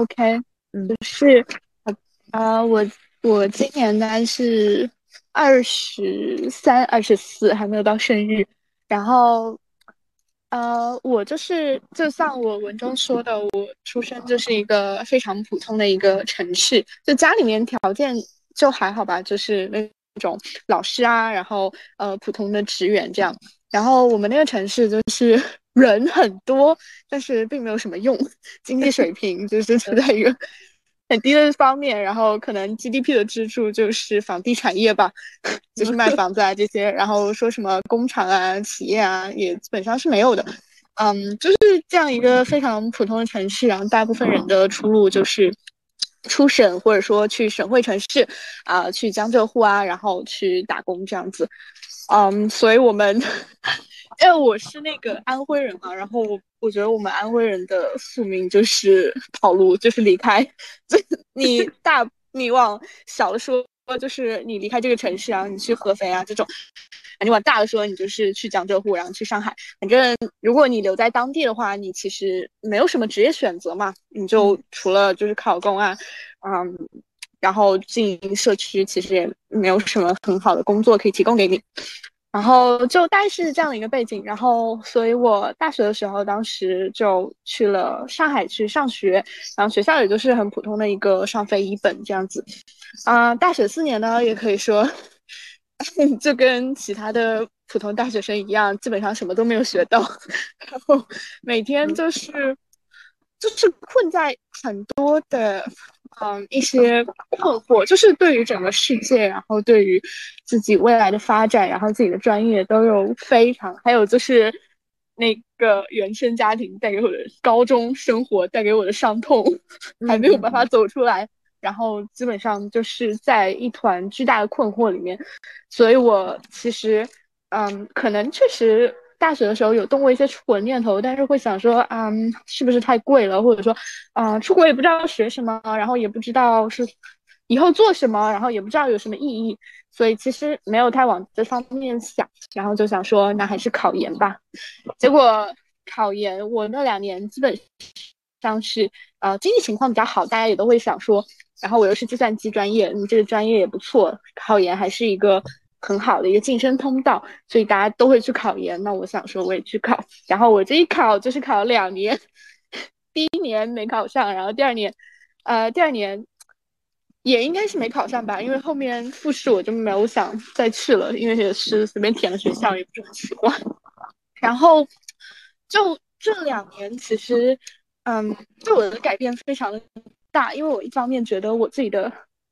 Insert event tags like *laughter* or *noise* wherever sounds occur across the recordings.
OK，嗯，就是呃，我我今年呢是二十三、二十四，还没有到生日。然后，呃，我就是就像我文中说的，我出生就是一个非常普通的一个城市，就家里面条件就还好吧，就是那种老师啊，然后呃普通的职员这样。然后我们那个城市就是人很多，但是并没有什么用，经济水 *laughs* 平就是处在一个很低的方面。然后可能 GDP 的支柱就是房地产业吧，*laughs* 就是卖房子啊这些。然后说什么工厂啊、企业啊，也基本上是没有的。嗯，就是这样一个非常普通的城市。然后大部分人的出路就是出省，或者说去省会城市啊，去江浙沪啊，然后去打工这样子。嗯，所以我们，因为我是那个安徽人嘛，然后我我觉得我们安徽人的宿命就是跑路，就是离开。你大你往小的说，就是你离开这个城市啊，你去合肥啊这种；你往大的说，你就是去江浙沪，然后去上海。反正如果你留在当地的话，你其实没有什么职业选择嘛，你就除了就是考公啊，嗯。然后进社区其实也没有什么很好的工作可以提供给你，然后就大概是这样的一个背景。然后，所以我大学的时候，当时就去了上海去上学，然后学校也就是很普通的一个双非一本这样子。啊，大学四年呢，也可以说 *laughs* 就跟其他的普通大学生一样，基本上什么都没有学到，然后每天就是就是困在很多的。嗯，一些困惑，就是对于整个世界，然后对于自己未来的发展，然后自己的专业都有非常，还有就是那个原生家庭带给我的高中生活带给我的伤痛，还没有办法走出来，然后基本上就是在一团巨大的困惑里面，所以我其实，嗯，可能确实。大学的时候有动过一些出国念头，但是会想说，嗯，是不是太贵了？或者说，啊，出国也不知道学什么，然后也不知道是以后做什么，然后也不知道有什么意义，所以其实没有太往这方面想。然后就想说，那还是考研吧。结果考研，我那两年基本上是，呃，经济情况比较好，大家也都会想说，然后我又是计算机专业，你这个专业也不错，考研还是一个。很好的一个晋升通道，所以大家都会去考研。那我想说，我也去考。然后我这一考就是考了两年，第一年没考上，然后第二年，呃，第二年也应该是没考上吧，因为后面复试我就没有想再去了，因为也是随便填了学校，也不是很喜欢。然后就这两年，其实，嗯，对我的改变非常的大，因为我一方面觉得我自己的，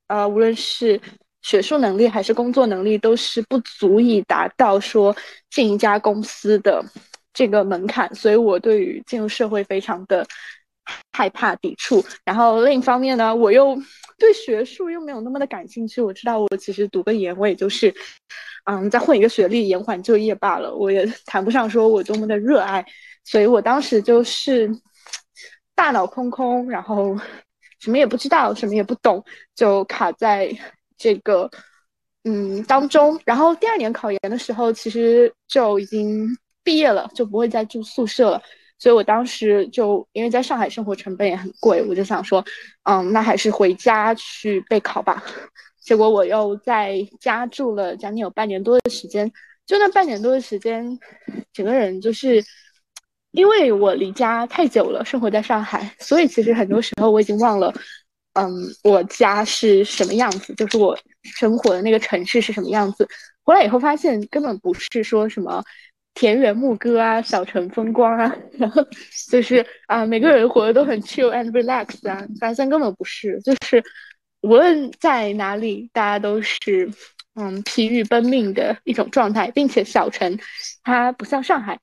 呃，无论是学术能力还是工作能力都是不足以达到说进一家公司的这个门槛，所以我对于进入社会非常的害怕抵触。然后另一方面呢，我又对学术又没有那么的感兴趣。我知道我其实读个研，我也就是嗯再混一个学历，延缓就业罢了。我也谈不上说我多么的热爱，所以我当时就是大脑空空，然后什么也不知道，什么也不懂，就卡在。这个，嗯，当中，然后第二年考研的时候，其实就已经毕业了，就不会再住宿舍了。所以我当时就因为在上海生活成本也很贵，我就想说，嗯，那还是回家去备考吧。*laughs* 结果我又在家住了将近有半年多的时间，就那半年多的时间，整个人就是因为我离家太久了，生活在上海，所以其实很多时候我已经忘了。嗯，我家是什么样子？就是我生活的那个城市是什么样子？回来以后发现根本不是说什么田园牧歌啊、小城风光啊，*laughs* 然后就是啊，每个人活的都很 chill and relax 啊，发现根本不是，就是无论在哪里，大家都是嗯疲于奔命的一种状态，并且小城它不像上海。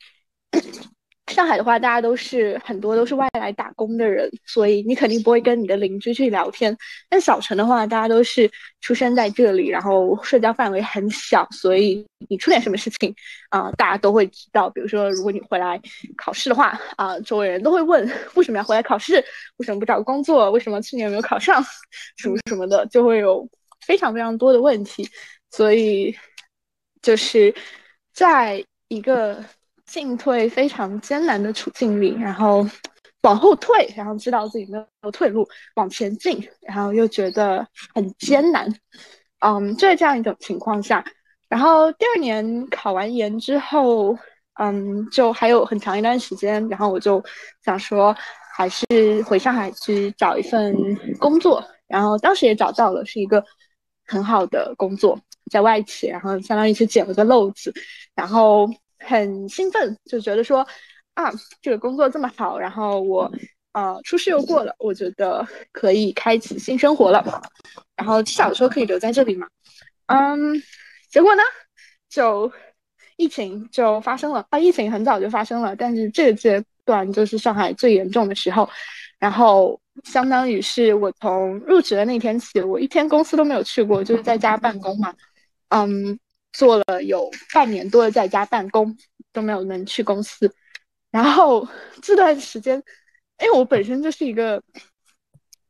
上海的话，大家都是很多都是外来打工的人，所以你肯定不会跟你的邻居去聊天。但小城的话，大家都是出生在这里，然后社交范围很小，所以你出点什么事情啊，大家都会知道。比如说，如果你回来考试的话啊，周围人都会问为什么要回来考试，为什么不找工作，为什么去年没有考上，什么什么的，就会有非常非常多的问题。所以就是在一个。进退非常艰难的处境里，然后往后退，然后知道自己没有退路，往前进，然后又觉得很艰难。嗯，就在这样一种情况下，然后第二年考完研之后，嗯，就还有很长一段时间，然后我就想说，还是回上海去找一份工作。然后当时也找到了，是一个很好的工作，在外企，然后相当于是捡了个漏子，然后很兴奋，就觉得说啊，这个工作这么好，然后我呃初试又过了，我觉得可以开启新生活了，然后至少说可以留在这里嘛，嗯，结果呢，就疫情就发生了。啊，疫情很早就发生了，但是这个阶段就是上海最严重的时候，然后。相当于是我从入职的那天起，我一天公司都没有去过，就是在家办公嘛。嗯，做了有半年多的在家办公，都没有能去公司。然后 *laughs* 这段时间，因为我本身就是一个，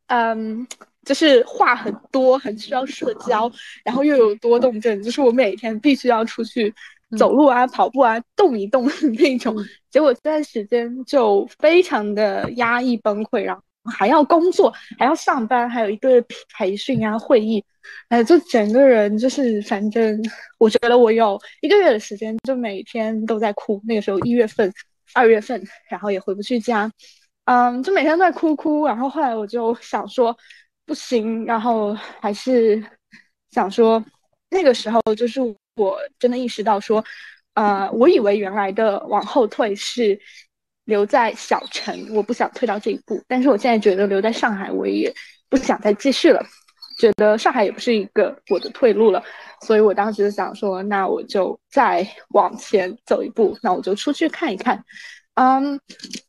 嗯，就是话很多，很需要社交，然后又有多动症，就是我每天必须要出去走路啊、跑步啊、动一动 *laughs* 那种。结果这段时间就非常的压抑、崩溃，然后。还要工作，还要上班，还有一个培训啊、会议，哎，就整个人就是，反正我觉得我有一个月的时间，就每天都在哭。那个时候一月份、二月份，然后也回不去家，嗯，就每天都在哭哭。然后后来我就想说，不行，然后还是想说，那个时候就是我真的意识到说，呃，我以为原来的往后退是。留在小城，我不想退到这一步。但是我现在觉得留在上海，我也不想再继续了，觉得上海也不是一个我的退路了。所以我当时就想说，那我就再往前走一步，那我就出去看一看。嗯，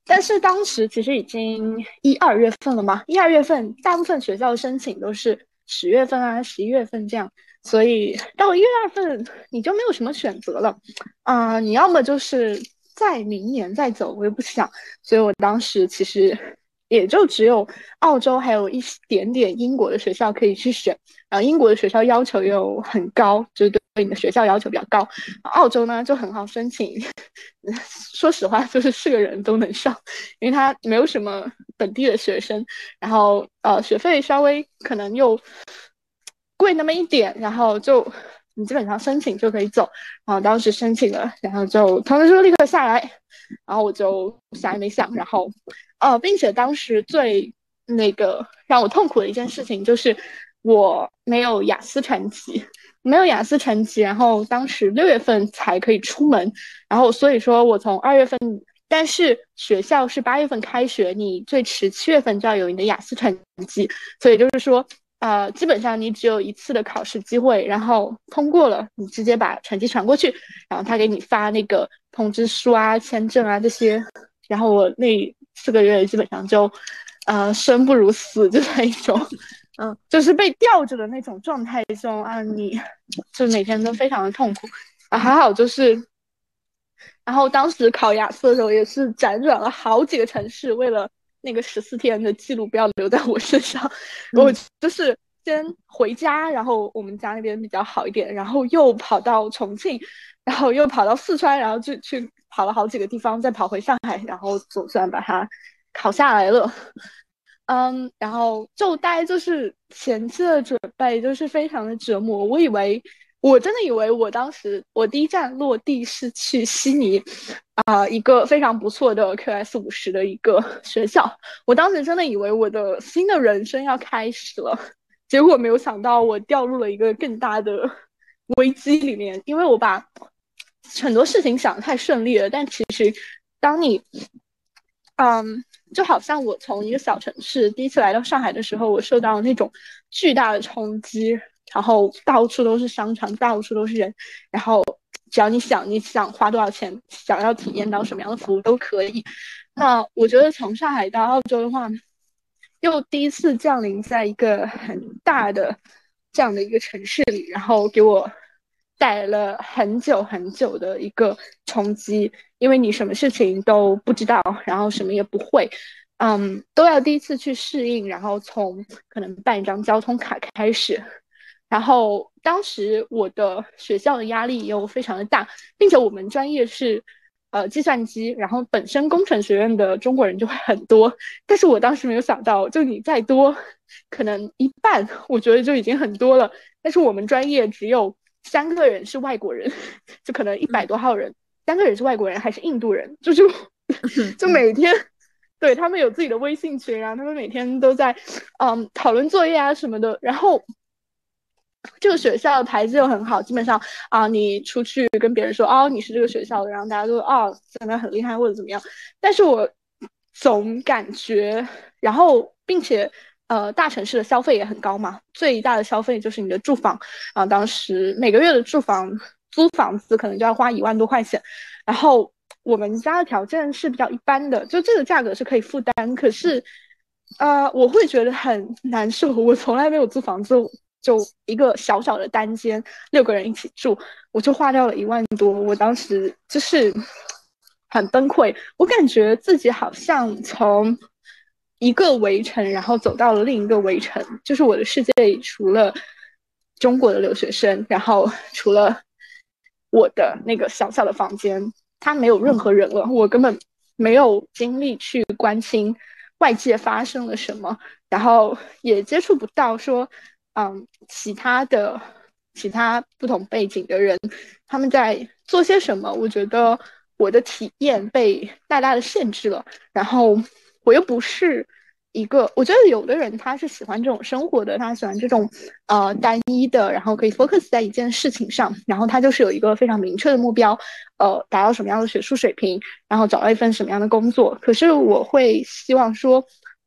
但是当时其实已经一二月份了嘛，一二月份大部分学校申请都是十月份啊、十一月份这样，所以到一月份你就没有什么选择了。啊，你要么就是。再明年再走，我也不想，所以我当时其实也就只有澳洲还有一点点英国的学校可以去选，然后英国的学校要求又很高，就是对你的学校要求比较高，澳洲呢就很好申请，*laughs* 说实话就是是个人都能上，因为它没有什么本地的学生，然后呃学费稍微可能又贵那么一点，然后就。你基本上申请就可以走，然后当时申请了，然后就通知书立刻下来，然后我就想也没想，然后，呃，并且当时最那个让我痛苦的一件事情就是我没有雅思成绩，没有雅思成绩，然后当时六月份才可以出门，然后所以说我从二月份，但是学校是八月份开学，你最迟七月份就要有你的雅思成绩，所以就是说。呃，基本上你只有一次的考试机会，然后通过了，你直接把成绩传过去，然后他给你发那个通知书啊、签证啊这些。然后我那四个月基本上就，呃，生不如死，就那一种，*laughs* 嗯，就是被吊着的那种状态中啊，你就每天都非常的痛苦啊。还好就是，然后当时考雅思的时候也是辗转了好几个城市，为了。那个十四天的记录不要留在我身上，我就是先回家，然后我们家那边比较好一点，然后又跑到重庆，然后又跑到四川，然后就去跑了好几个地方，再跑回上海，然后总算把它考下来了。嗯，然后就大概就是前期的准备就是非常的折磨，我以为。我真的以为我当时我第一站落地是去悉尼，啊，一个非常不错的 QS 五十的一个 *laughs* 学校。我当时真的以为我的新的人生要开始了，结果没有想到我掉入了一个更大的危机里面。因为我把很多事情想的太顺利了，但其实当你，嗯，就好像我从一个小城市第一次来到上海的时候，我受到了那种巨大的冲击。然后到处都是商场，到处都是人。然后只要你想，你想花多少钱，想要体验到什么样的服务都可以。那我觉得从上海到澳洲的话，又第一次降临在一个很大的这样的一个城市里，然后给我带来了很久很久的一个冲击。因为你什么事情都不知道，然后什么也不会，嗯，都要第一次去适应。然后从可能办一张交通卡开始。然后当时我的学校的压力又非常的大，并且我们专业是呃计算机，然后本身工程学院的中国人就会很多。但是我当时没有想到，就你再多，可能一半，我觉得就已经很多了。但是我们专业只有三个人是外国人，就可能一百多号人，三个人是外国人，还是印度人，就就 *laughs* 就每天。对他们有自己的微信群，然后他们每天都在，嗯，讨论作业啊什么的。然后 *laughs* 这个学校的牌子又很好，基本上啊，你出去跟别人说哦你是这个学校的，然后大家都哦怎么样很厉害或者怎么样。但是我总感觉，然后并且呃大城市的消费也很高嘛，最大的消费就是你的住房啊，当时每个月的住房租房子可能就要花一万多块钱，然后。我们家的条件是比较一般的，就这个价格是可以负担。可是，呃，我会觉得很难受。我从来没有租房子，就一个小小的单间，六个人一起住，我就花掉了一万多。我当时就是 *tsk* 很崩溃，我感觉自己好像从一个围城，然后走到了另一个围城，就是我的世界里除了中国的留学生，然后除了我的那个小小的房间。他没有任何人了，我根本没有精力去关心外界发生了什么，然后也接触不到说，嗯，其他的其他不同背景的人他们在做些什么。我觉得我的体验被大大的限制了，然后我又不是。一个，我觉得有的人他是喜欢这种生活的，他喜欢这种呃单一的，然后可以 focus 在一件事情上，然后他就是有一个非常明确的目标，呃，达到什么样的学术水平，然后找到一份什么样的工作。可是我会希望说，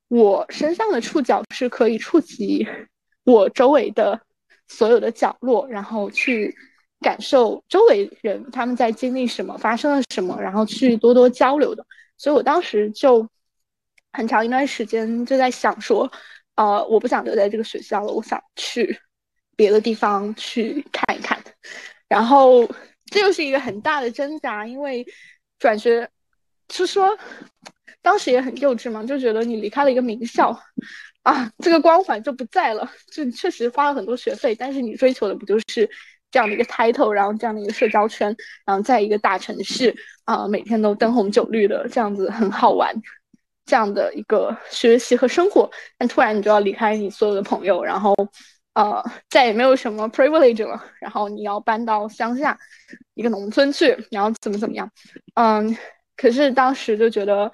我身上的触角是可以触及我周围的所有的角落，然后去感受周围人他们在经历什么，发生了什么，然后去多多交流的。所以我当时就。很长一段时间就在想说，呃，我不想留在这个学校了，我想去别的地方去看一看。然后这又是一个很大的挣扎，因为转学是说当时也很幼稚嘛，就觉得你离开了一个名校啊，这个光环就不在了。就你确实花了很多学费，但是你追求的不就是这样的一个 title，然后这样的一个社交圈，然后在一个大城市啊，每天都灯红酒绿的，这样子很好玩。这样的一个学习和生活，但突然你就要离开你所有的朋友，然后，呃，再也没有什么 privilege 了，然后你要搬到乡下一个农村去，然后怎么怎么样，嗯，可是当时就觉得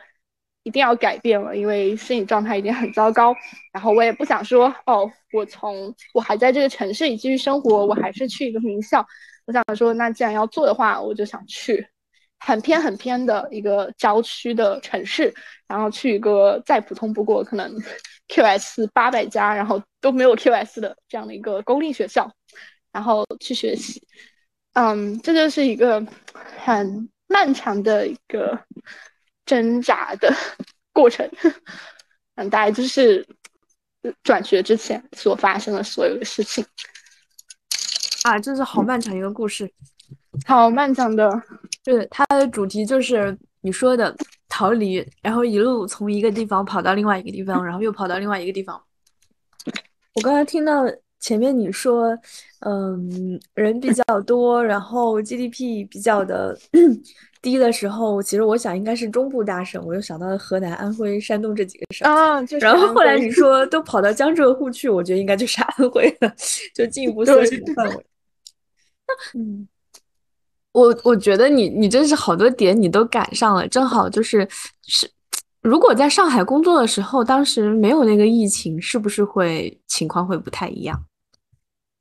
一定要改变了，因为心理状态已经很糟糕，然后我也不想说，哦，我从我还在这个城市里继续生活，我还是去一个名校，我想说，那既然要做的话，我就想去。很偏很偏的一个郊区的城市，然后去一个再普通不过可能 QS 八百家，然后都没有 QS 的这样的一个公立学校，然后去学习。嗯，这就是一个很漫长的一个挣扎的过程。嗯，大概就是转学之前所发生的所有的事情。啊，这是好漫长一个故事。好漫长的，对它的主题就是你说的逃离，然后一路从一个地方跑到另外一个地方，然后又跑到另外一个地方。我刚才听到前面你说，嗯，人比较多，然后 GDP 比较的低的时候，其实我想应该是中部大省，我又想到了河南、安徽、山东这几个省啊。就然后后来你 *laughs* 说都跑到江浙沪去，我觉得应该就是安徽了，就进一步缩小范围。*laughs* 嗯。我我觉得你你真是好多点你都赶上了，正好就是是，如果在上海工作的时候，当时没有那个疫情，是不是会情况会不太一样？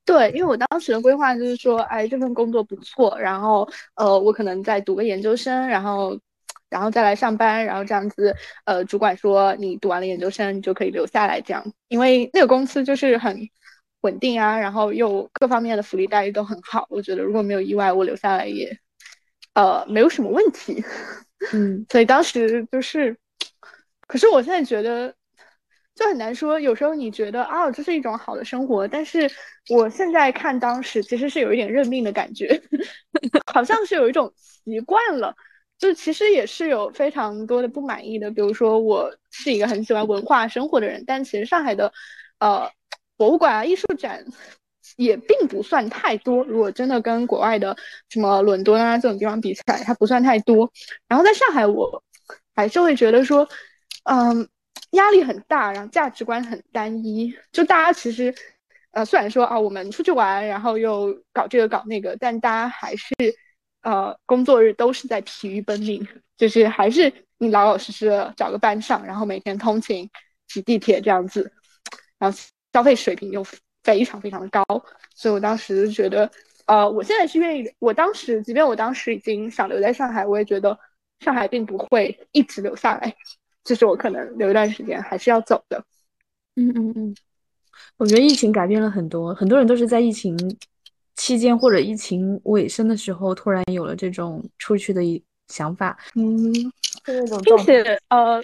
对，因为我当时的规划就是说，哎，这份工作不错，然后呃，我可能再读个研究生，然后然后再来上班，然后这样子，呃，主管说你读完了研究生，你就可以留下来这样，因为那个公司就是很。稳定啊，然后又各方面的福利待遇都很好，我觉得如果没有意外，我留下来也，呃，没有什么问题。嗯，所以当时就是，可是我现在觉得就很难说。有时候你觉得啊，这是一种好的生活，但是我现在看当时其实是有一点认命的感觉，*laughs* 好像是有一种习惯了，就其实也是有非常多的不满意的。比如说，我是一个很喜欢文化生活的人，但其实上海的，呃。博物馆啊，艺术展也并不算太多。如果真的跟国外的什么伦敦啊这种地方比起来，它不算太多。然后在上海，我还是会觉得说，嗯，压力很大，然后价值观很单一。就大家其实，呃，虽然说啊，我们出去玩，然后又搞这个搞那个，但大家还是，呃，工作日都是在疲于奔命，就是还是你老老实实的找个班上，然后每天通勤挤地铁这样子，然后消费水平又非常非常的高，所以我当时觉得，呃，我现在是愿意，我当时即便我当时已经想留在上海，我也觉得上海并不会一直留下来，就是我可能留一段时间还是要走的。嗯嗯嗯，我觉得疫情改变了很多，很多人都是在疫情期间或者疫情尾声的时候，突然有了这种出去的一想法。嗯，那种并且呃。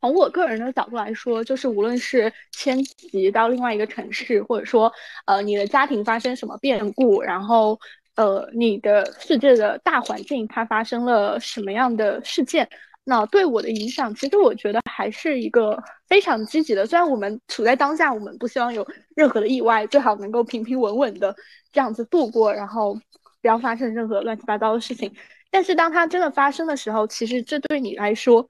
从我个人的角度来说，就是无论是迁徙到另外一个城市，或者说，呃，你的家庭发生什么变故，然后，呃，你的世界的大环境它发生了什么样的事件，那对我的影响，其实我觉得还是一个非常积极的。虽然我们处在当下，我们不希望有任何的意外，最好能够平平稳稳的这样子度过，然后不要发生任何乱七八糟的事情。但是当它真的发生的时候，其实这对你来说。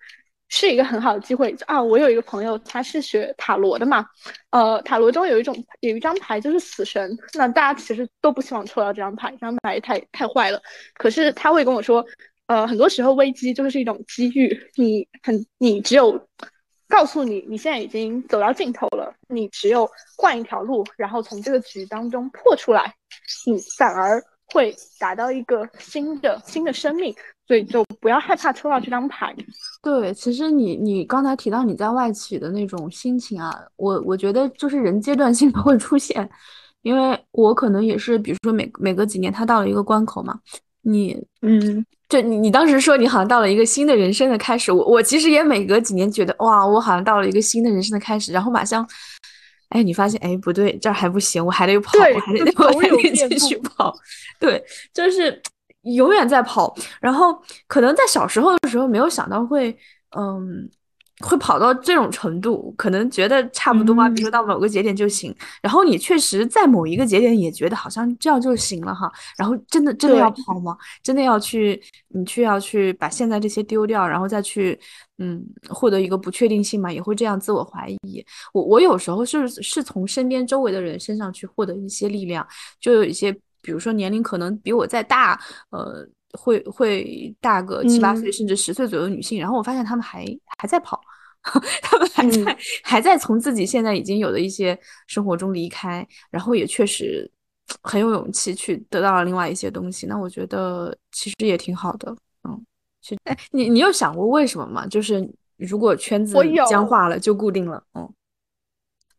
是一个很好的机会啊！我有一个朋友，他是学塔罗的嘛，呃，塔罗中有一种有一张牌就是死神，那大家其实都不希望抽到这张牌，这张牌太太坏了。可是他会跟我说，呃，很多时候危机就是一种机遇，你很你只有告诉你你现在已经走到尽头了，你只有换一条路，然后从这个局当中破出来，你反而会达到一个新的新的生命。所以就不要害怕抽到这张牌。对，其实你你刚才提到你在外企的那种心情啊，我我觉得就是人阶段性 *laughs* 的会出现，因为我可能也是，比如说每每隔几年他到了一个关口嘛，你嗯，就你你当时说你好像到了一个新的人生的开始，我我其实也每隔几年觉得哇，我好像到了一个新的人生的开始，然后马上，哎，你发现哎不对，这儿还不行，我还得跑，我还得我还得继续跑，对，就是。永远在跑，然后可能在小时候的时候没有想到会，嗯，会跑到这种程度，可能觉得差不多吧，比如说到某个节点就行。然后你确实在某一个节点也觉得好像这样就行了哈。然后真的真的要跑吗？真的要去你去要去把现在这些丢掉，然后再去嗯获得一个不确定性嘛？也会这样自我怀疑。我我有时候是是从身边周围的人身上去获得一些力量，就有一些。比如说年龄可能比我再大，呃，会会大个七八岁甚至十岁左右女性，然后我发现她们还还在跑，*laughs* 她们还在还在从自己现在已经有的一些生活中离开，然后也确实很有勇气去得到了另外一些东西。那我觉得其实也挺好的，嗯，其实哎，你你有想过为什么吗？就是如果圈子僵化了就固定了，嗯，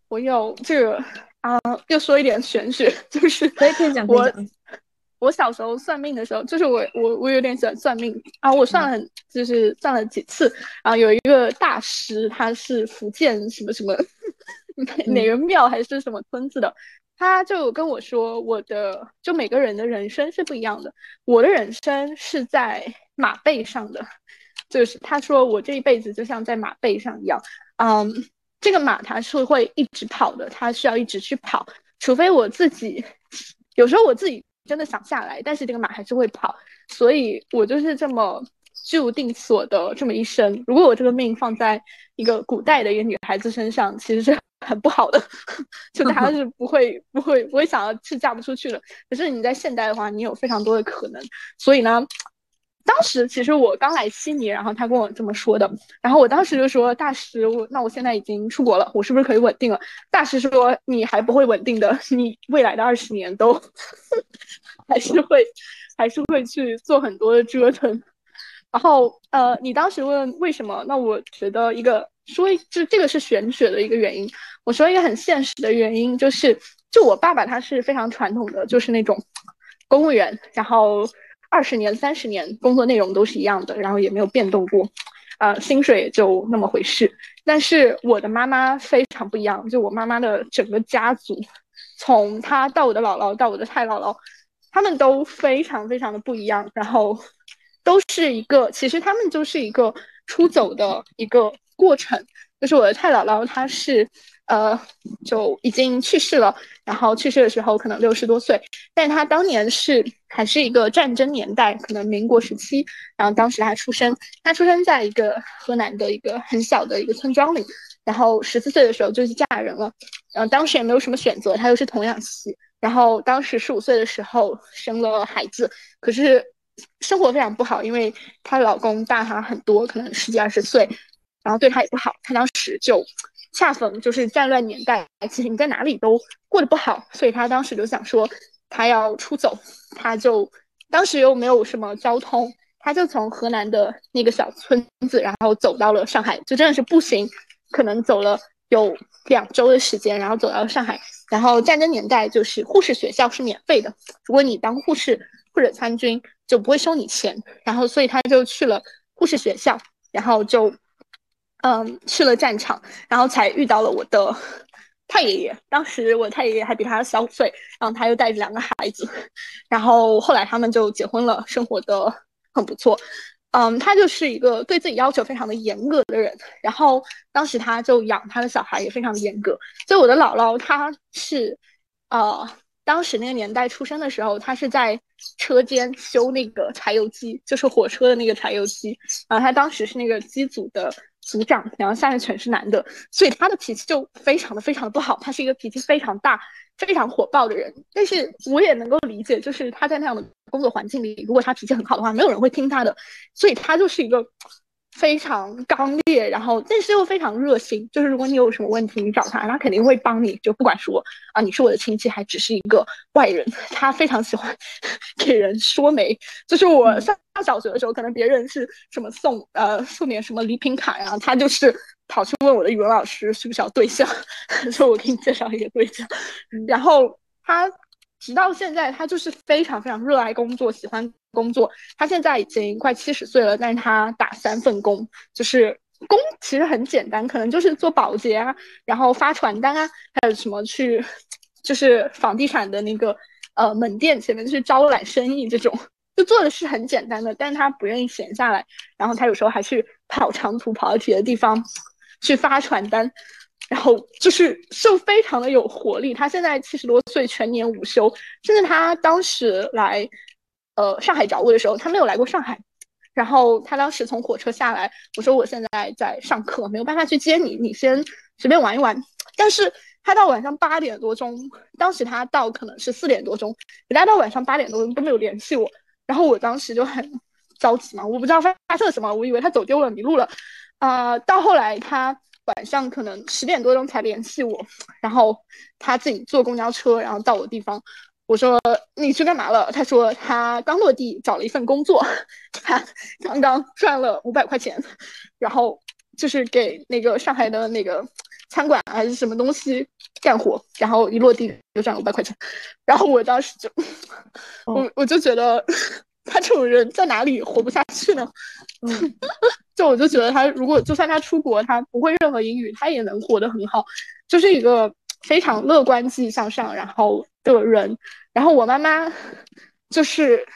我有这个。啊，又说一点玄学，就是可以可以讲我我小时候算命的时候，就是我我我有点喜欢算命。啊，我算了很就是算了几次，然后有一个大师，他是福建什么什么哪个庙还是什么村子的，他就跟我说，我的就每个人的人生是不一样的，我的人生是在马背上的，就是他说我这一辈子就像在马背上一样，嗯。这个马它是会一直跑的，它需要一直去跑，除非我自己，有时候我自己真的想下来，但是这个马还是会跑，所以我就是这么注定所的这么一生。如果我这个命放在一个古代的一个女孩子身上，其实是很不好的，*laughs* 就她是不会不会不会想要是嫁不出去的。可是你在现代的话，你有非常多的可能，所以呢。当时其实我刚来悉尼，然后他跟我这么说的，然后我当时就说大师，我那我现在已经出国了，我是不是可以稳定了？大师说你还不会稳定的，你未来的二十年都 *laughs* 还是会还是会去做很多的折腾。然后呃，你当时问为什么？那我觉得一个说就这个是玄学的一个原因。我说一个很现实的原因就是，就我爸爸他是非常传统的，就是那种公务员，然后。二十年、三十年，工作内容都是一样的，然后也没有变动过，呃，薪水就那么回事。但是我的妈妈非常不一样，就我妈妈的整个家族，从她到我的姥姥到我的太姥姥，他们都非常非常的不一样。然后都是一个，其实他们就是一个出走的一个过程。就是我的太姥姥，她是呃就已经去世了，然后去世的时候可能六十多岁，但她当年是还是一个战争年代，可能民国时期，然后当时她出生，她出生在一个河南的一个很小的一个村庄里，然后十四岁的时候就去嫁人了，然后当时也没有什么选择，她又是童养媳，然后当时十五岁的时候生了孩子，可是。生活非常不好，因为她老公大她很多，可能十几二十岁，然后对她也不好。她当时就恰逢就是战乱年代，其实你在哪里都过得不好，所以他当时就想说，他要出走。他就当时又没有什么交通，他就从河南的那个小村子，然后走到了上海，就真的是步行，可能走了有两周的时间，然后走到上海。然后战争年代就是护士学校是免费的，如果你当护士或者参军。就不会收你钱，然后所以他就去了护士学校，然后就，嗯，去了战场，然后才遇到了我的太爷爷。当时我太爷爷还比他小五岁，然后他又带着两个孩子，然后后来他们就结婚了，生活的很不错。嗯，他就是一个对自己要求非常的严格的人，然后当时他就养他的小孩也非常的严格。所以我的姥姥她是，呃。当时那个年代出生的时候，她是在车间修那个柴油机，就是火车的那个柴油机。然后他当时是那个机组的组长，然后下面全是男的，所以他的脾气就非常的非常的不好。他是一个脾气非常大、非常火爆的人。但是我也能够理解，就是他在那样的工作环境里，如果他脾气很好的话，没有人会听他的。所以他就是一个。非常刚烈，然后但是又非常热心。就是如果你有什么问题，你找他，他肯定会帮你。就不管说啊，你是我的亲戚，还只是一个外人，*laughs* 他非常喜欢给人说媒。就是我上小学的时候，可能别人是什么送呃送点什么礼品卡呀，他就是跑去问我的语文老师需不需要对象，*laughs* 说我给你介绍一个对象。然后他直到现在，他就是非常非常热爱工作，喜欢。工作，他现在已经快七十岁了，但是他打三份工，就是工其实很简单，可能就是做保洁啊，然后发传单啊，还有什么去，就是房地产的那个呃门店前面去招揽生意这种，就做的是很简单的，但是他不愿意闲下来，然后他有时候还去跑长途，跑到别的地方去发传单，然后就是就非常的有活力。他现在七十多岁，全年无休，甚至他当时来。呃，上海找我的时候，他没有来过上海。然后他当时从火车下来，我说我现在在上课，没有办法去接你，你先随便玩一玩。但是他到晚上八点多钟，当时他到可能是四点多钟，人家到晚上八点多钟都没有联系我。然后我当时就很着急嘛，我不知道发发生了什么，我以为他走丢了，迷路了。啊，到后来他晚上可能十点多钟才联系我，然后他自己坐公交车，然后到我地方。我说你去干嘛了？他说他刚落地找了一份工作，他刚刚赚了五百块钱，然后就是给那个上海的那个餐馆还是什么东西干活，然后一落地就赚了五百块钱。然后我当时就，*laughs* 我我就觉得他这种人在哪里活不下去呢？*laughs* 就我就觉得他如果就算他出国，他不会任何英语，他也能活得很好，就是一个非常乐观、积极向上，然后。的人，然后我妈妈就是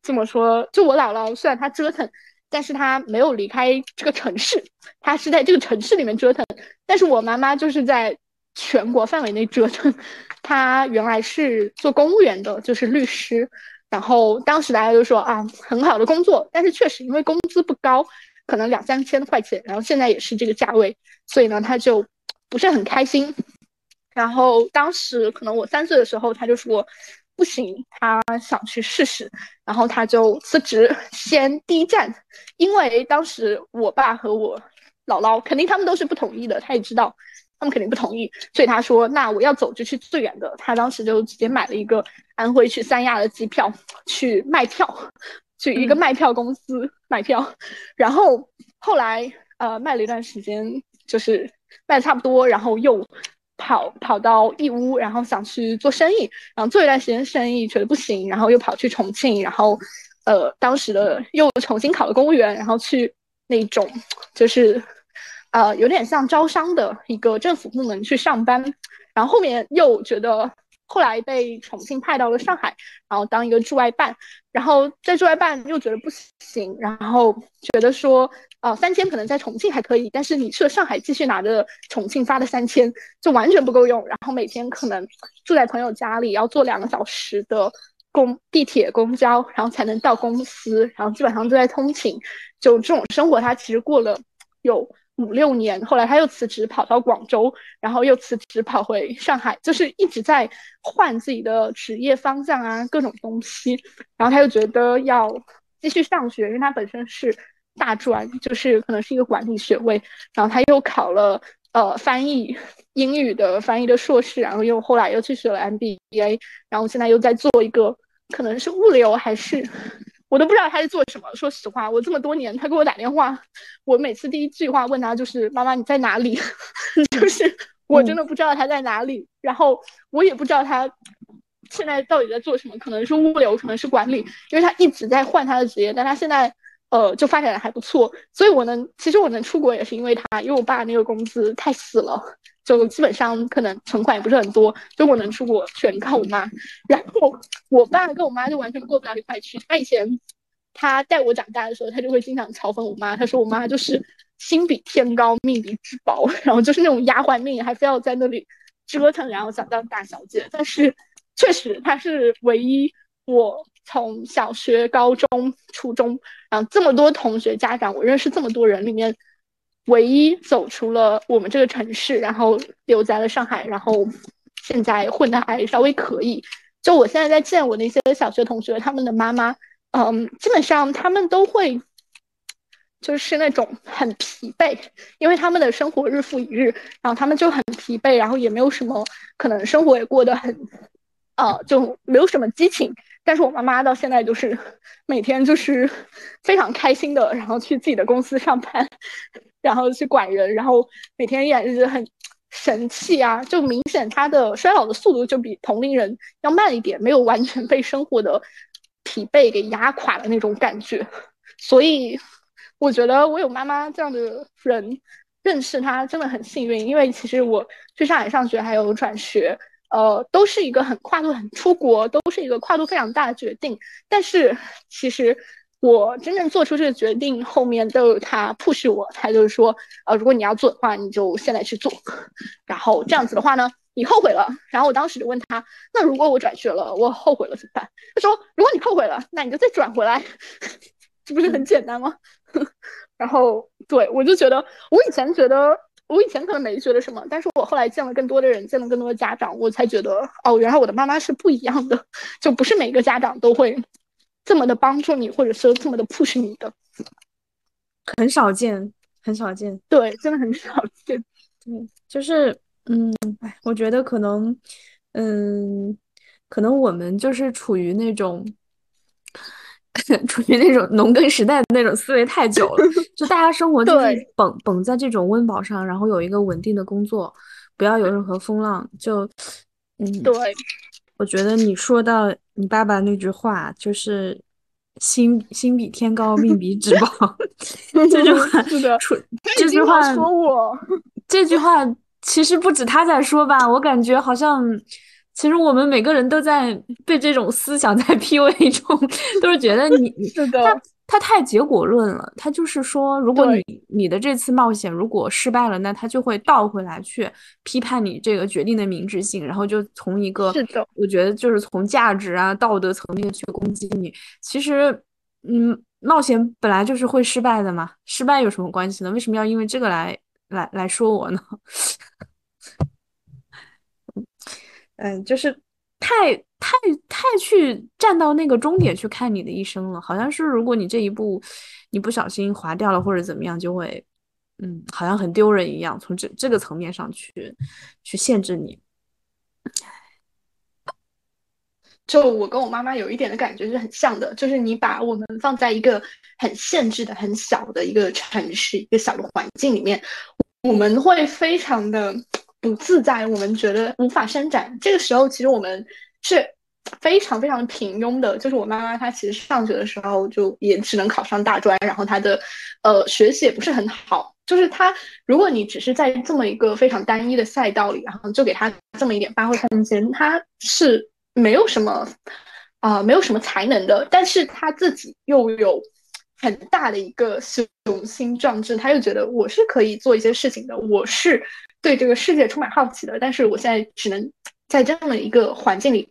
这么说，就我姥姥虽然她折腾，但是她没有离开这个城市，她是在这个城市里面折腾，但是我妈妈就是在全国范围内折腾。她原来是做公务员的，就是律师，然后当时大家就说啊，很好的工作，但是确实因为工资不高，可能两三千块钱，然后现在也是这个价位，所以呢，他就不是很开心。然后当时可能我三岁的时候，他就说不行，他想去试试，然后他就辞职先第一站，因为当时我爸和我姥姥肯定他们都是不同意的，他也知道他们肯定不同意，所以他说那我要走就去最远的，他当时就直接买了一个安徽去三亚的机票去卖票，*laughs* 去一个卖票公司卖票，然后后来呃卖了一段时间，就是卖的差不多，然后又。跑跑到义乌，然后想去做生意，然后做一段时间生意觉得不行，然后又跑去重庆，然后，呃，当时的又重新考了公务员，然后去那种就是，呃，有点像招商的一个政府部门去上班，然后后面又觉得后来被重庆派到了上海，然后当一个驻外办，然后在驻外办又觉得不行，然后觉得说，呃，三千可能在重庆还可以，但是你去了上海，继续拿着重庆发的三千，就完全不够用。然后每天可能住在朋友家里，要坐两个小时的公地铁、公交，然后才能到公司，然后基本上都在通勤，就这种生活，他其实过了有。五六年，后来他又辞职跑到广州，然后又辞职跑回上海，就是一直在换自己的职业方向啊，各种东西。然后他又觉得要继续上学，因为他本身是大专，就是可能是一个管理学位。然后他又考了呃翻译英语的翻译的硕士，然后又后来又去学了 MBA，然后现在又在做一个可能是物流还是。我都不知道他是做什么。说实话，我这么多年，他给我打电话，我每次第一句话问他就是：“妈妈，你在哪里？” *laughs* 就是我真的不知道他在哪里。然后我也不知道他现在到底在做什么，可能是物流，可能是管理，因为他一直在换他的职业。但他现在呃就发展的还不错，所以我能其实我能出国也是因为他，因为我爸那个工资太死了。就基本上可能存款也不是很多，就我能出国全靠我妈。然后我爸跟我妈就完全过不了一块去。他以前他带我长大的时候，他就会经常嘲讽我妈，他说我妈就是心比天高，命比纸薄，*laughs* 然后就是那种丫鬟命，还非要在那里折腾，然后想当大小姐。但是确实，她是唯一我从小学、高中、初中，然后这么多同学、家长，我认识这么多人里面。唯一走出了我们这个城市，然后留在了上海，然后现在混的还稍微可以。就我现在在见我那些小学同学，他们的妈妈，嗯，基本上他们都会就是那种很疲惫，因为他们的生活日复一日，然后他们就很疲惫，然后也没有什么可能生活也过得很，呃，就没有什么激情。但是我妈妈到现在就是每天就是非常开心的，然后去自己的公司上班。然后去管人，然后每天依然是很神气啊，就明显他的衰老的速度就比同龄人要慢一点，没有完全被生活的疲惫给压垮的那种感觉。所以我觉得我有妈妈这样的人，认识她真的很幸运。因为其实我去上海上学还有转学，呃，都是一个很跨度很出国，都是一个跨度非常大的决定。但是其实。我真正做出这个决定，后面都有他 push 我，他就是说，呃，如果你要做的话，你就现在去做，然后这样子的话呢，你后悔了。然后我当时就问他，那如果我转学了，我后悔了怎么办？他说，如果你后悔了，那你就再转回来，*laughs* 这不是很简单吗？*laughs* 然后对我就觉得，我以前觉得，我以前可能没觉得什么，但是我后来见了更多的人，见了更多的家长，我才觉得，哦，原来我的妈妈是不一样的，就不是每个家长都会。这么的帮助你，或者说这么的 push 你的，很少见，很少见。对，真的很少见。*laughs* 对，就是，嗯，哎，我觉得可能，嗯，可能我们就是处于那种，*laughs* 处于那种农耕时代的那种思维太久了，*laughs* 就大家生活就是绷绷在这种温饱上，然后有一个稳定的工作，不要有任何风浪，就，嗯，对。我觉得你说到你爸爸那句话，就是“心心比天高，命比纸 *laughs* 薄”，这句话，*laughs* 这句话说我，这句话其实不止他在说吧？我感觉好像，其实我们每个人都在被这种思想在 *laughs* PUA 中，都是觉得你是的。他太结果论了，他就是说，如果你你的这次冒险如果失败了，那他就会倒回来去批判你这个决定的明智性，然后就从一个，是的，我觉得就是从价值啊道德层面去攻击你。其实，嗯，冒险本来就是会失败的嘛，失败有什么关系呢？为什么要因为这个来来来说我呢？*laughs* 嗯，就是太。太太去站到那个终点去看你的一生了，好像是如果你这一步你不小心划掉了或者怎么样，就会嗯，好像很丢人一样。从这这个层面上去去限制你，就我跟我妈妈有一点的感觉是很像的，就是你把我们放在一个很限制的、很小的一个城市、一个小的环境里面，我们会非常的不自在，我们觉得无法伸展。这个时候，其实我们。是非常非常平庸的，就是我妈妈她其实上学的时候就也只能考上大专，然后她的呃学习也不是很好，就是他，如果你只是在这么一个非常单一的赛道里，然后就给他这么一点发挥空间，他是没有什么啊，没有什么才能的。但是他自己又有很大的一个雄心壮志，他又觉得我是可以做一些事情的，我是对这个世界充满好奇的。但是我现在只能在这样的一个环境里。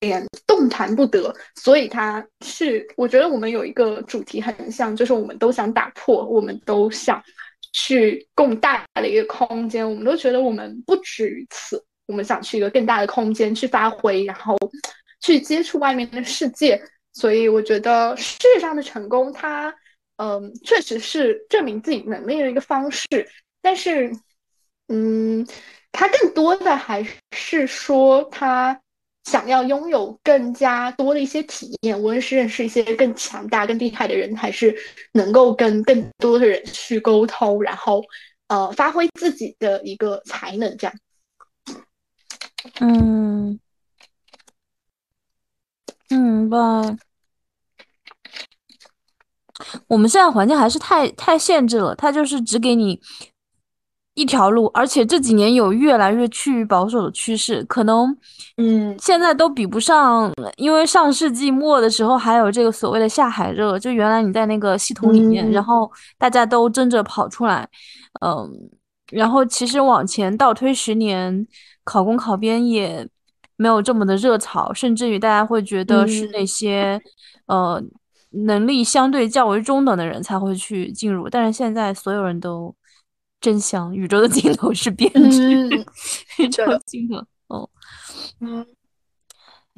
点动弹不得，所以他是我觉得我们有一个主题很像，就是我们都想打破，我们都想去更大的一个空间，我们都觉得我们不止于此，我们想去一个更大的空间去发挥，然后去接触外面的世界。所以我觉得事业上的成功，它嗯确实是证明自己能力的一个方式，但是嗯，他更多的还是说他。想要拥有更加多的一些体验，无论是认识一些更强大、更厉害的人，还是能够跟更多的人去沟通，然后呃发挥自己的一个才能，这样。嗯嗯吧，我们现在环境还是太太限制了，它就是只给你。一条路，而且这几年有越来越趋于保守的趋势，可能，嗯，现在都比不上，因为上世纪末的时候还有这个所谓的下海热，就原来你在那个系统里面，然后大家都争着跑出来，嗯，然后其实往前倒推十年，考公考编也没有这么的热潮，甚至于大家会觉得是那些，呃，能力相对较为中等的人才会去进入，但是现在所有人都。真香！宇宙的尽头是编剧，*laughs* 宇宙尽头。哦，嗯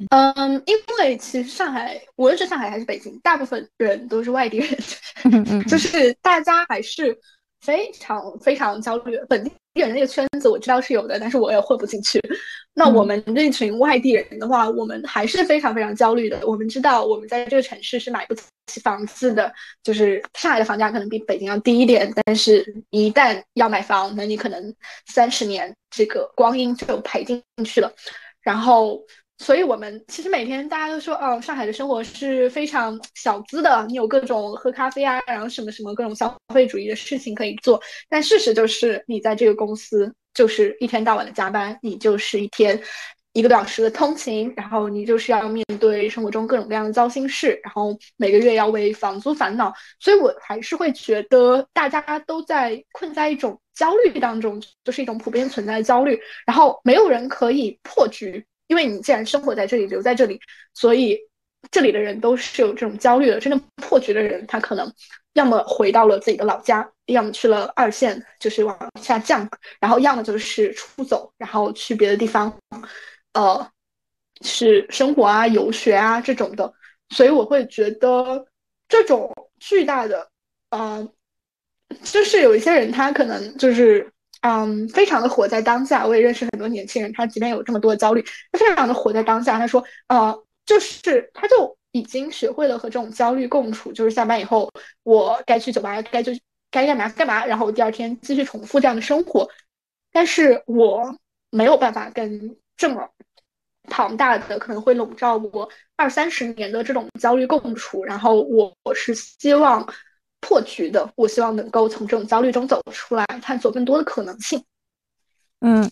嗯，因为其实上海，无论是上海还是北京，大部分人都是外地人，*laughs* 就是大家还是非常非常焦虑。本地人那个圈子我知道是有的，但是我也混不进去。那我们这群外地人的话，我们还是非常非常焦虑的。我们知道我们在这个城市是买不起房子的，就是上海的房价可能比北京要低一点，但是一旦要买房，那你可能三十年这个光阴就赔进去了。然后，所以我们其实每天大家都说，哦，上海的生活是非常小资的，你有各种喝咖啡啊，然后什么什么各种消费主义的事情可以做。但事实就是，你在这个公司。就是一天到晚的加班，你就是一天一个多小时的通勤，然后你就是要面对生活中各种各样的糟心事，然后每个月要为房租烦恼，所以我还是会觉得大家都在困在一种焦虑当中，就是一种普遍存在的焦虑，然后没有人可以破局，因为你既然生活在这里，留在这里，所以这里的人都是有这种焦虑的。真正破局的人，他可能要么回到了自己的老家。要么去了二线，就是往下降，然后要么就是出走，然后去别的地方，呃，是生活啊、游学啊这种的。所以我会觉得这种巨大的，嗯，就是有一些人他可能就是，嗯，非常的活在当下。我也认识很多年轻人，他即便有这么多焦虑，他非常的活在当下。他说，呃，就是他就已经学会了和这种焦虑共处，就是下班以后我该去酒吧，该就。该干嘛干嘛，然后第二天继续重复这样的生活，但是我没有办法跟这么庞大的可能会笼罩我二三十年的这种焦虑共处，然后我我是希望破局的，我希望能够从这种焦虑中走出来，探索更多的可能性。嗯，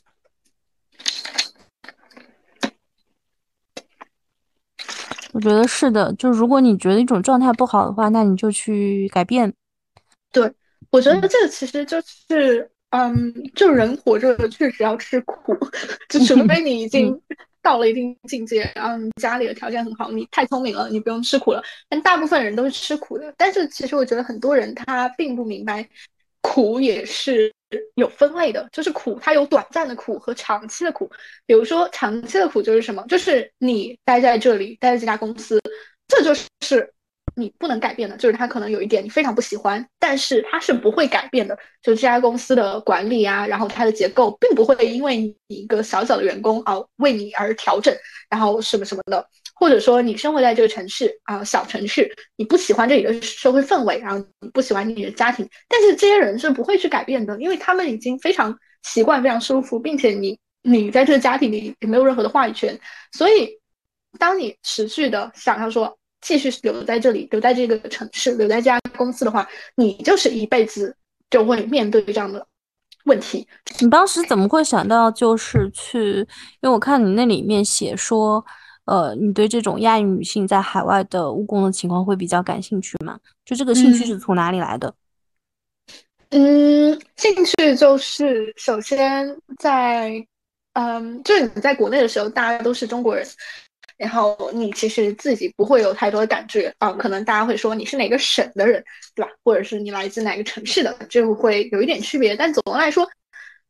我觉得是的，就如果你觉得一种状态不好的话，那你就去改变。对。我觉得这个其实就是，嗯，就人活着确实要吃苦，*laughs* 就除 *laughs* 非你已经到了一定境界，然后家里的条件很好，你太聪明了，你不用吃苦了。但大部分人都是吃苦的。但是其实我觉得很多人他并不明白，苦也是有分类的，就是苦它有短暂的苦和长期的苦。比如说长期的苦就是什么？就是你待在这里，待在这家公司，这就是。你不能改变的，就是他可能有一点你非常不喜欢，但是他是不会改变的。就这家公司的管理啊，然后它的结构并不会因为你一个小小的员工啊为你而调整，然后什么什么的。或者说你生活在这个城市啊，小城市，你不喜欢这里的社会氛围，然后你不喜欢你的家庭，但是这些人是不会去改变的，因为他们已经非常习惯、非常舒服，并且你你在这个家庭里也没有任何的话语权。所以，当你持续的想要说。继续留在这里，留在这个城市，留在这家公司的话，你就是一辈子就会面对这样的问题。你当时怎么会想到就是去？因为我看你那里面写说，呃，你对这种亚裔女性在海外的务工的情况会比较感兴趣嘛？就这个兴趣是从哪里来的？嗯，兴趣就是首先在，嗯，就是你在国内的时候，大家都是中国人。然后你其实自己不会有太多的感觉啊，可能大家会说你是哪个省的人，对吧？或者是你来自哪个城市的，就会有一点区别。但总的来说，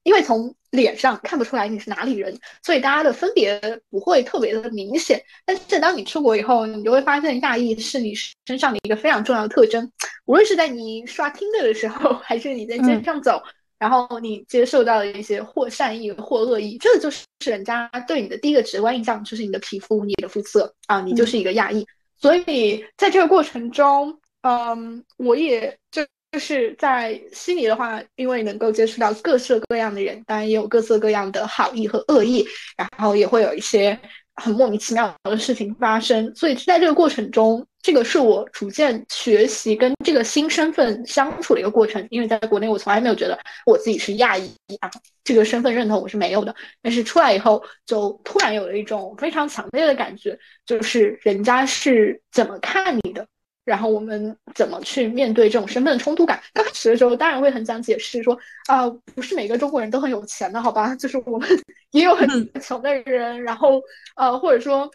因为从脸上看不出来你是哪里人，所以大家的分别不会特别的明显。但是当你出国以后，你就会发现亚裔是你身上的一个非常重要的特征，无论是在你刷 Tinder 的时候，还是你在街上走。然后你接受到的一些或善意或恶意，这就是人家对你的第一个直观印象，就是你的皮肤、你的肤色啊，你就是一个亚裔。所以在这个过程中，嗯，我也就就是在悉尼的话，因为能够接触到各色各样的人，当然也有各色各样的好意和恶意，然后也会有一些很莫名其妙的事情发生。所以在这个过程中。这个是我逐渐学习跟这个新身份相处的一个过程，因为在国内我从来没有觉得我自己是亚裔啊，这个身份认同我是没有的。但是出来以后，就突然有了一种非常强烈的感觉，就是人家是怎么看你的，然后我们怎么去面对这种身份的冲突感。刚开始的时候，当然会很想解释说啊，不是每个中国人都很有钱的，好吧？就是我们 *laughs* 也有很穷的人，然后呃，或者说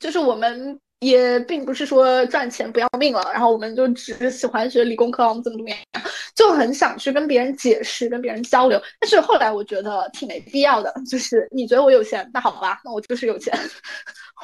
就是我们。也并不是说赚钱不要命了，然后我们就只喜欢学理工科，我们怎么怎么样，就很想去跟别人解释、跟别人交流。但是后来我觉得挺没必要的，就是你觉得我有钱，那好吧，那我就是有钱，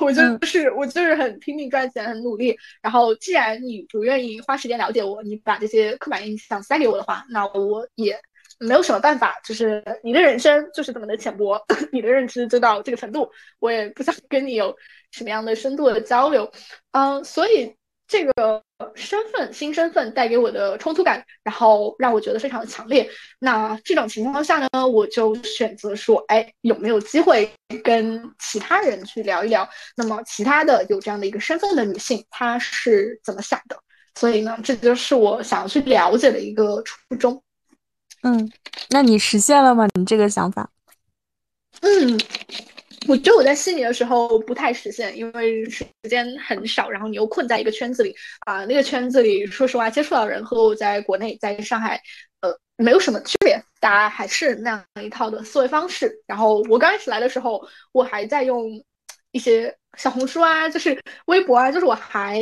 我就是我就是很拼命赚钱，很努力。然后既然你不愿意花时间了解我，你把这些刻板印象塞给我的话，那我也没有什么办法。就是你的人生就是这么的浅薄，*laughs* 你的认知就到这个程度，我也不想跟你有。什么样的深度的交流，嗯，所以这个身份新身份带给我的冲突感，然后让我觉得非常的强烈。那这种情况下呢，我就选择说，哎，有没有机会跟其他人去聊一聊？那么其他的有这样的一个身份的女性，她是怎么想的？所以呢，这就是我想要去了解的一个初衷。嗯，那你实现了吗？你这个想法？嗯。我觉得我在悉尼的时候不太实现，因为时间很少，然后你又困在一个圈子里啊，那个圈子里，说实话，接触到人和我在国内在上海，呃，没有什么区别，大家还是那样一套的思维方式。然后我刚开始来的时候，我还在用一些小红书啊，就是微博啊，就是我还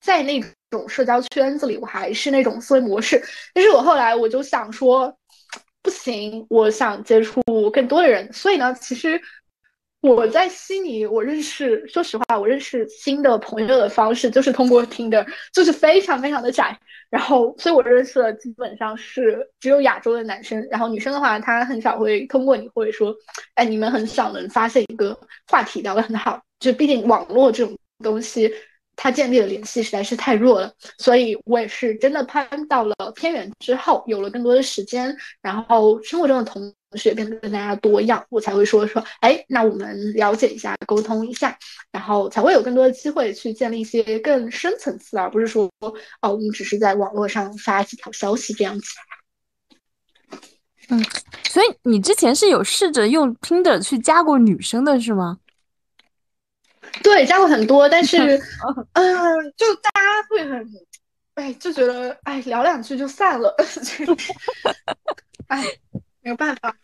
在那种社交圈子里，我还是那种思维模式。但是我后来我就想说，不行，我想接触更多的人，所以呢，其实。我在悉尼，我认识，说实话，我认识新的朋友的方式就是通过 Tinder，就是非常非常的窄。然后，所以我认识的基本上是只有亚洲的男生。然后女生的话，她很少会通过你，或者说，哎，你们很少能发现一个话题聊得很好。就毕竟网络这种东西。它建立的联系实在是太弱了，所以我也是真的攀到了偏远之后，有了更多的时间，然后生活中的同学变得更加多样，我才会说说，哎，那我们了解一下，沟通一下，然后才会有更多的机会去建立一些更深层次，而不是说，哦，我们只是在网络上发几条消息这样子。嗯，所以你之前是有试着用 Tinder 去加过女生的是吗？对，加过很多，但是，*laughs* 嗯，就大家会很，哎，就觉得，哎，聊两句就散了，*laughs* *laughs* 哎，没有办法。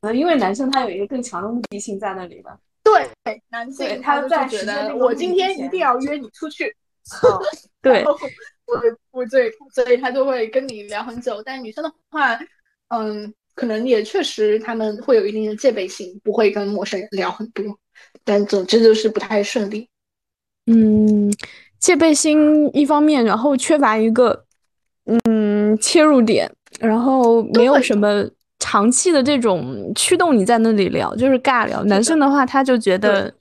可能因为男生他有一个更强的目的性在那里吧。对，男性他就觉得我今天一定要约你出去。对，*laughs* 我我对，所以他就会跟你聊很久。但女生的话，嗯。可能也确实他们会有一定的戒备心，不会跟陌生人聊很多，但总之就是不太顺利。嗯，戒备心一方面，然后缺乏一个嗯切入点，然后没有什么长期的这种驱动你在那里聊，就是尬聊。男生的话，他就觉得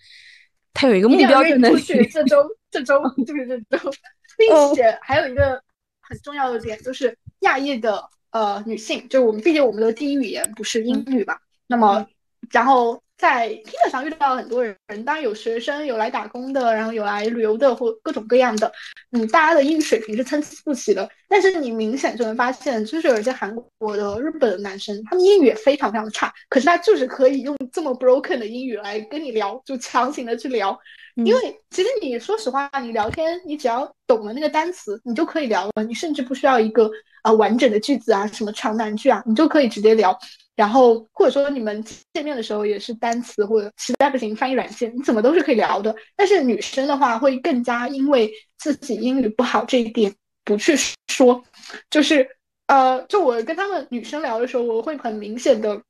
他有一个目标在那里。这周 *laughs* 这周就是这周，并且还有一个很重要的点就是亚裔的。呃，女性就是我们，毕竟我们的第一语言不是英语吧？那么，然后在 t i n 上遇到了很多人，当然有学生，有来打工的，然后有来旅游的，或各种各样的。嗯，大家的英语水平是参差不齐的，但是你明显就能发现，就是有一些韩国的、日本的男生，他们英语也非常非常的差，可是他就是可以用这么 broken 的英语来跟你聊，就强行的去聊。因为其实你说实话，你聊天，你只要懂了那个单词，你就可以聊了。你甚至不需要一个呃完整的句子啊，什么长难句啊，你就可以直接聊。然后或者说你们见面的时候也是单词或者实在不行翻译软件，你怎么都是可以聊的。但是女生的话会更加因为自己英语不好这一点不去说，就是呃，就我跟他们女生聊的时候，我会很明显的。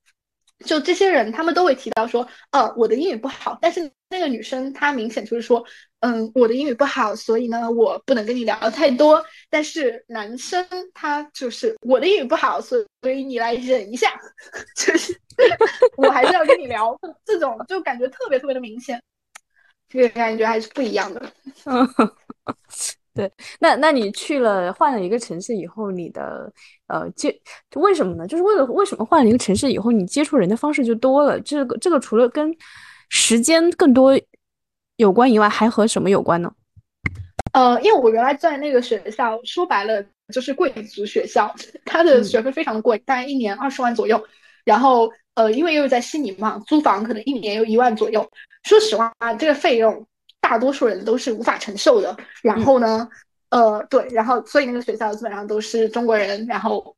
就这些人，他们都会提到说，呃，我的英语不好。但是那个女生她明显就是说，嗯，我的英语不好，所以呢，我不能跟你聊太多。但是男生他就是我的英语不好，所以所以你来忍一下，*laughs* 就是我还是要跟你聊。这种就感觉特别特别的明显，这个感觉还是不一样的。*laughs* 对，那那你去了换了一个城市以后，你的呃接为什么呢？就是为了为什么换了一个城市以后，你接触人的方式就多了？这个这个除了跟时间更多有关以外，还和什么有关呢？呃，因为我原来在那个学校，说白了就是贵族学校，它的学费非常贵，大概一年二十万左右。然后呃，因为又在悉尼嘛，租房可能一年有一万左右。说实话，这个费用。大多数人都是无法承受的。然后呢，呃，对，然后所以那个学校基本上都是中国人，然后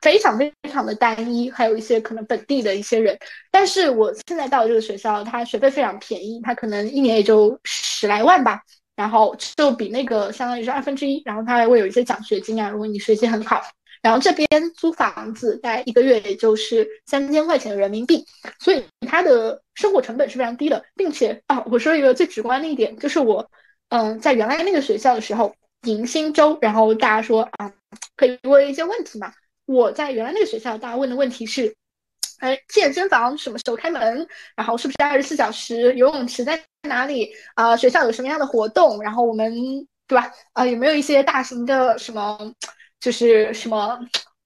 非常非常的单一，还有一些可能本地的一些人。但是我现在到这个学校，它学费非常便宜，它可能一年也就十来万吧，然后就比那个相当于是二分之一，然后它还会有一些奖学金啊，如果你学习很好。然后这边租房子大概一个月也就是三千块钱人民币，所以它的生活成本是非常低的，并且啊，我说一个最直观的一点，就是我嗯在原来那个学校的时候迎新周，然后大家说啊可以问一些问题嘛，我在原来那个学校大家问的问题是，哎健身房什么时候开门，然后是不是二十四小时，游泳池在哪里？啊，学校有什么样的活动，然后我们对吧？啊有没有一些大型的什么。就是什么，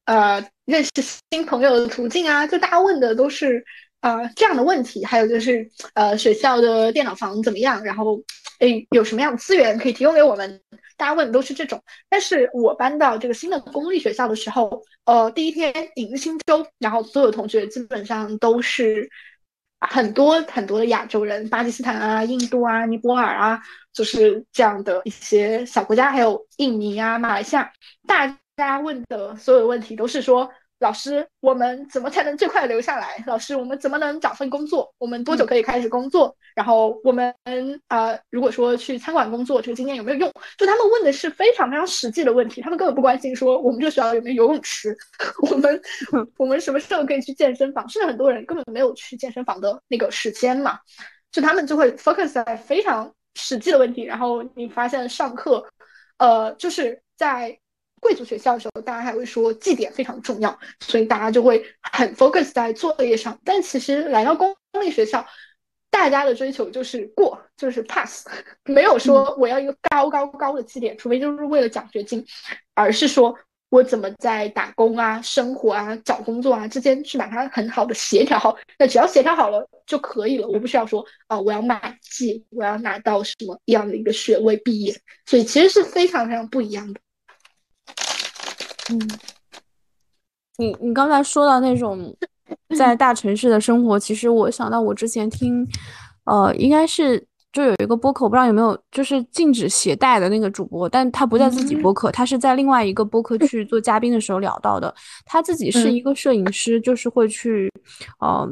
呃，认识新朋友的途径啊，就大家问的都是呃这样的问题。还有就是，呃，学校的电脑房怎么样？然后，诶，有什么样的资源可以提供给我们？大家问的都是这种。但是我搬到这个新的公立学校的时候，呃，第一天迎新周，然后所有同学基本上都是很多很多的亚洲人，巴基斯坦啊、印度啊、尼泊尔啊，就是这样的一些小国家，还有印尼啊、马来西亚大。大家问的所有问题都是说，老师，我们怎么才能最快留下来？老师，我们怎么能找份工作？我们多久可以开始工作？然后我们啊，如果说去餐馆工作，这个经验有没有用？就他们问的是非常非常实际的问题，他们根本不关心说我们这个学校有没有游泳池，*laughs* 我们我们什么时候可以去健身房？甚至很多人根本没有去健身房的那个时间嘛，就他们就会 focus 在非常实际的问题。然后你发现上课，呃，就是在。贵族学校的时候，大家还会说绩点非常重要，所以大家就会很 focus 在作业上。但其实来到公立学校，大家的追求就是过，就是 pass，*laughs* 没有说我要一个高高高的绩点，除非就是为了奖学金，而是说我怎么在打工啊、生活啊、找工作啊之间去把它很好的协调好。那只要协调好了就可以了，我不需要说啊，我要满绩，我要拿到什么样的一个学位毕业。所以其实是非常非常不一样的。嗯，你你刚才说到那种在大城市的生活，其实我想到我之前听，呃，应该是。就有一个播客，我不知道有没有，就是禁止携带的那个主播，但他不在自己播客，他是在另外一个播客去做嘉宾的时候聊到的。他自己是一个摄影师，就是会去，嗯，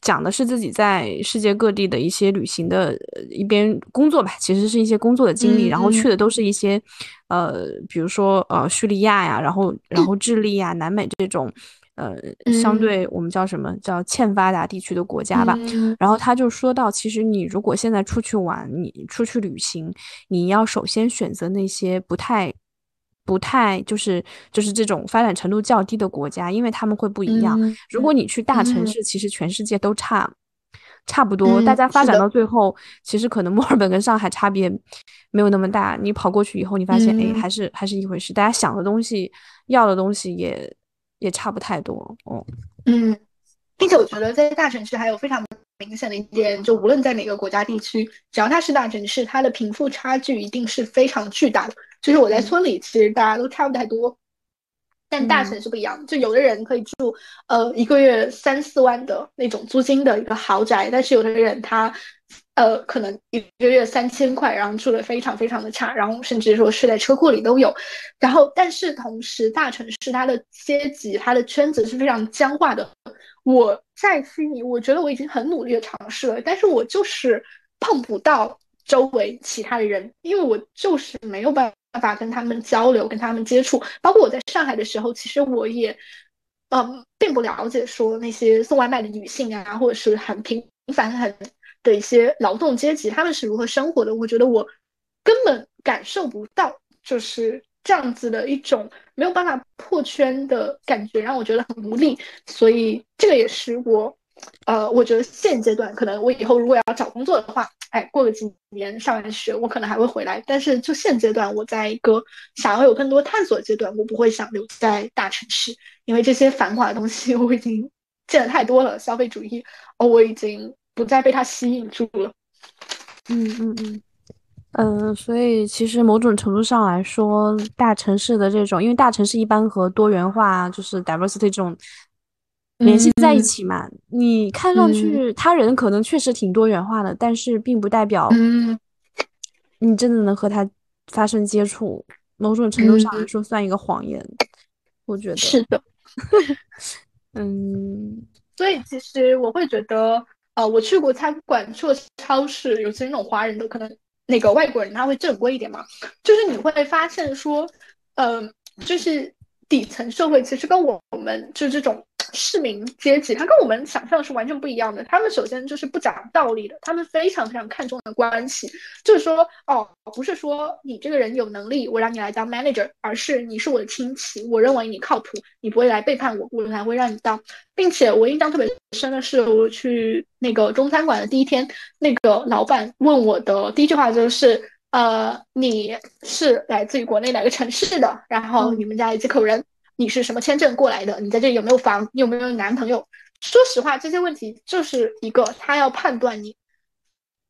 讲的是自己在世界各地的一些旅行的一边工作吧，其实是一些工作的经历，然后去的都是一些，呃，比如说呃叙利亚呀，然后然后智利呀、南美这种。呃，相对我们叫什么叫欠发达地区的国家吧。然后他就说到，其实你如果现在出去玩，你出去旅行，你要首先选择那些不太、不太就是就是这种发展程度较低的国家，因为他们会不一样。如果你去大城市，其实全世界都差差不多，大家发展到最后，其实可能墨尔本跟上海差别没有那么大。你跑过去以后，你发现哎，还是还是一回事。大家想的东西、要的东西也。也差不太多，哦，嗯，并且我觉得在大城市还有非常明显的一点，就无论在哪个国家地区，只要它是大城市，它的贫富差距一定是非常巨大的。就是我在村里，其实大家都差不太多，但大城市不一样，就有的人可以住呃一个月三四万的那种租金的一个豪宅，但是有的人他。呃，可能一个月三千块，然后住的非常非常的差，然后甚至说睡在车库里都有。然后，但是同时，大城市它的阶级、它的圈子是非常僵化的。我在悉尼，我觉得我已经很努力的尝试了，但是我就是碰不到周围其他的人，因为我就是没有办法跟他们交流、跟他们接触。包括我在上海的时候，其实我也嗯，并不了解说那些送外卖的女性啊，或者是很平凡很。的一些劳动阶级，他们是如何生活的？我觉得我根本感受不到，就是这样子的一种没有办法破圈的感觉，让我觉得很无力。所以这个也是我，呃，我觉得现阶段可能我以后如果要找工作的话，哎，过个几年上完学，我可能还会回来。但是就现阶段，我在一个想要有更多探索阶段，我不会想留在大城市，因为这些繁华的东西 *laughs* 我已经见的太多了，消费主义哦，我已经。不再被它吸引住了。嗯嗯嗯，嗯，所以其实某种程度上来说，大城市的这种，因为大城市一般和多元化，就是 diversity 这种联系在一起嘛。你看上去他人可能确实挺多元化的，但是并不代表你真的能和他发生接触。某种程度上来说，算一个谎言。我觉得是的。嗯，所以其实我会觉得。呃，我去过餐馆，去过超市，尤其是那种华人的，可能那个外国人他会正规一点嘛。就是你会发现说，嗯，就是底层社会其实跟我们就这种。市民阶级，他跟我们想象是完全不一样的。他们首先就是不讲道理的，他们非常非常看重的关系，就是说，哦，不是说你这个人有能力，我让你来当 manager，而是你是我的亲戚，我认为你靠谱，你不会来背叛我，我才会让你当。并且我印象特别深的是，我去那个中餐馆的第一天，那个老板问我的第一句话就是，呃，你是来自于国内哪个城市的？然后你们家有几口人？你是什么签证过来的？你在这里有没有房？你有没有男朋友？说实话，这些问题就是一个他要判断你，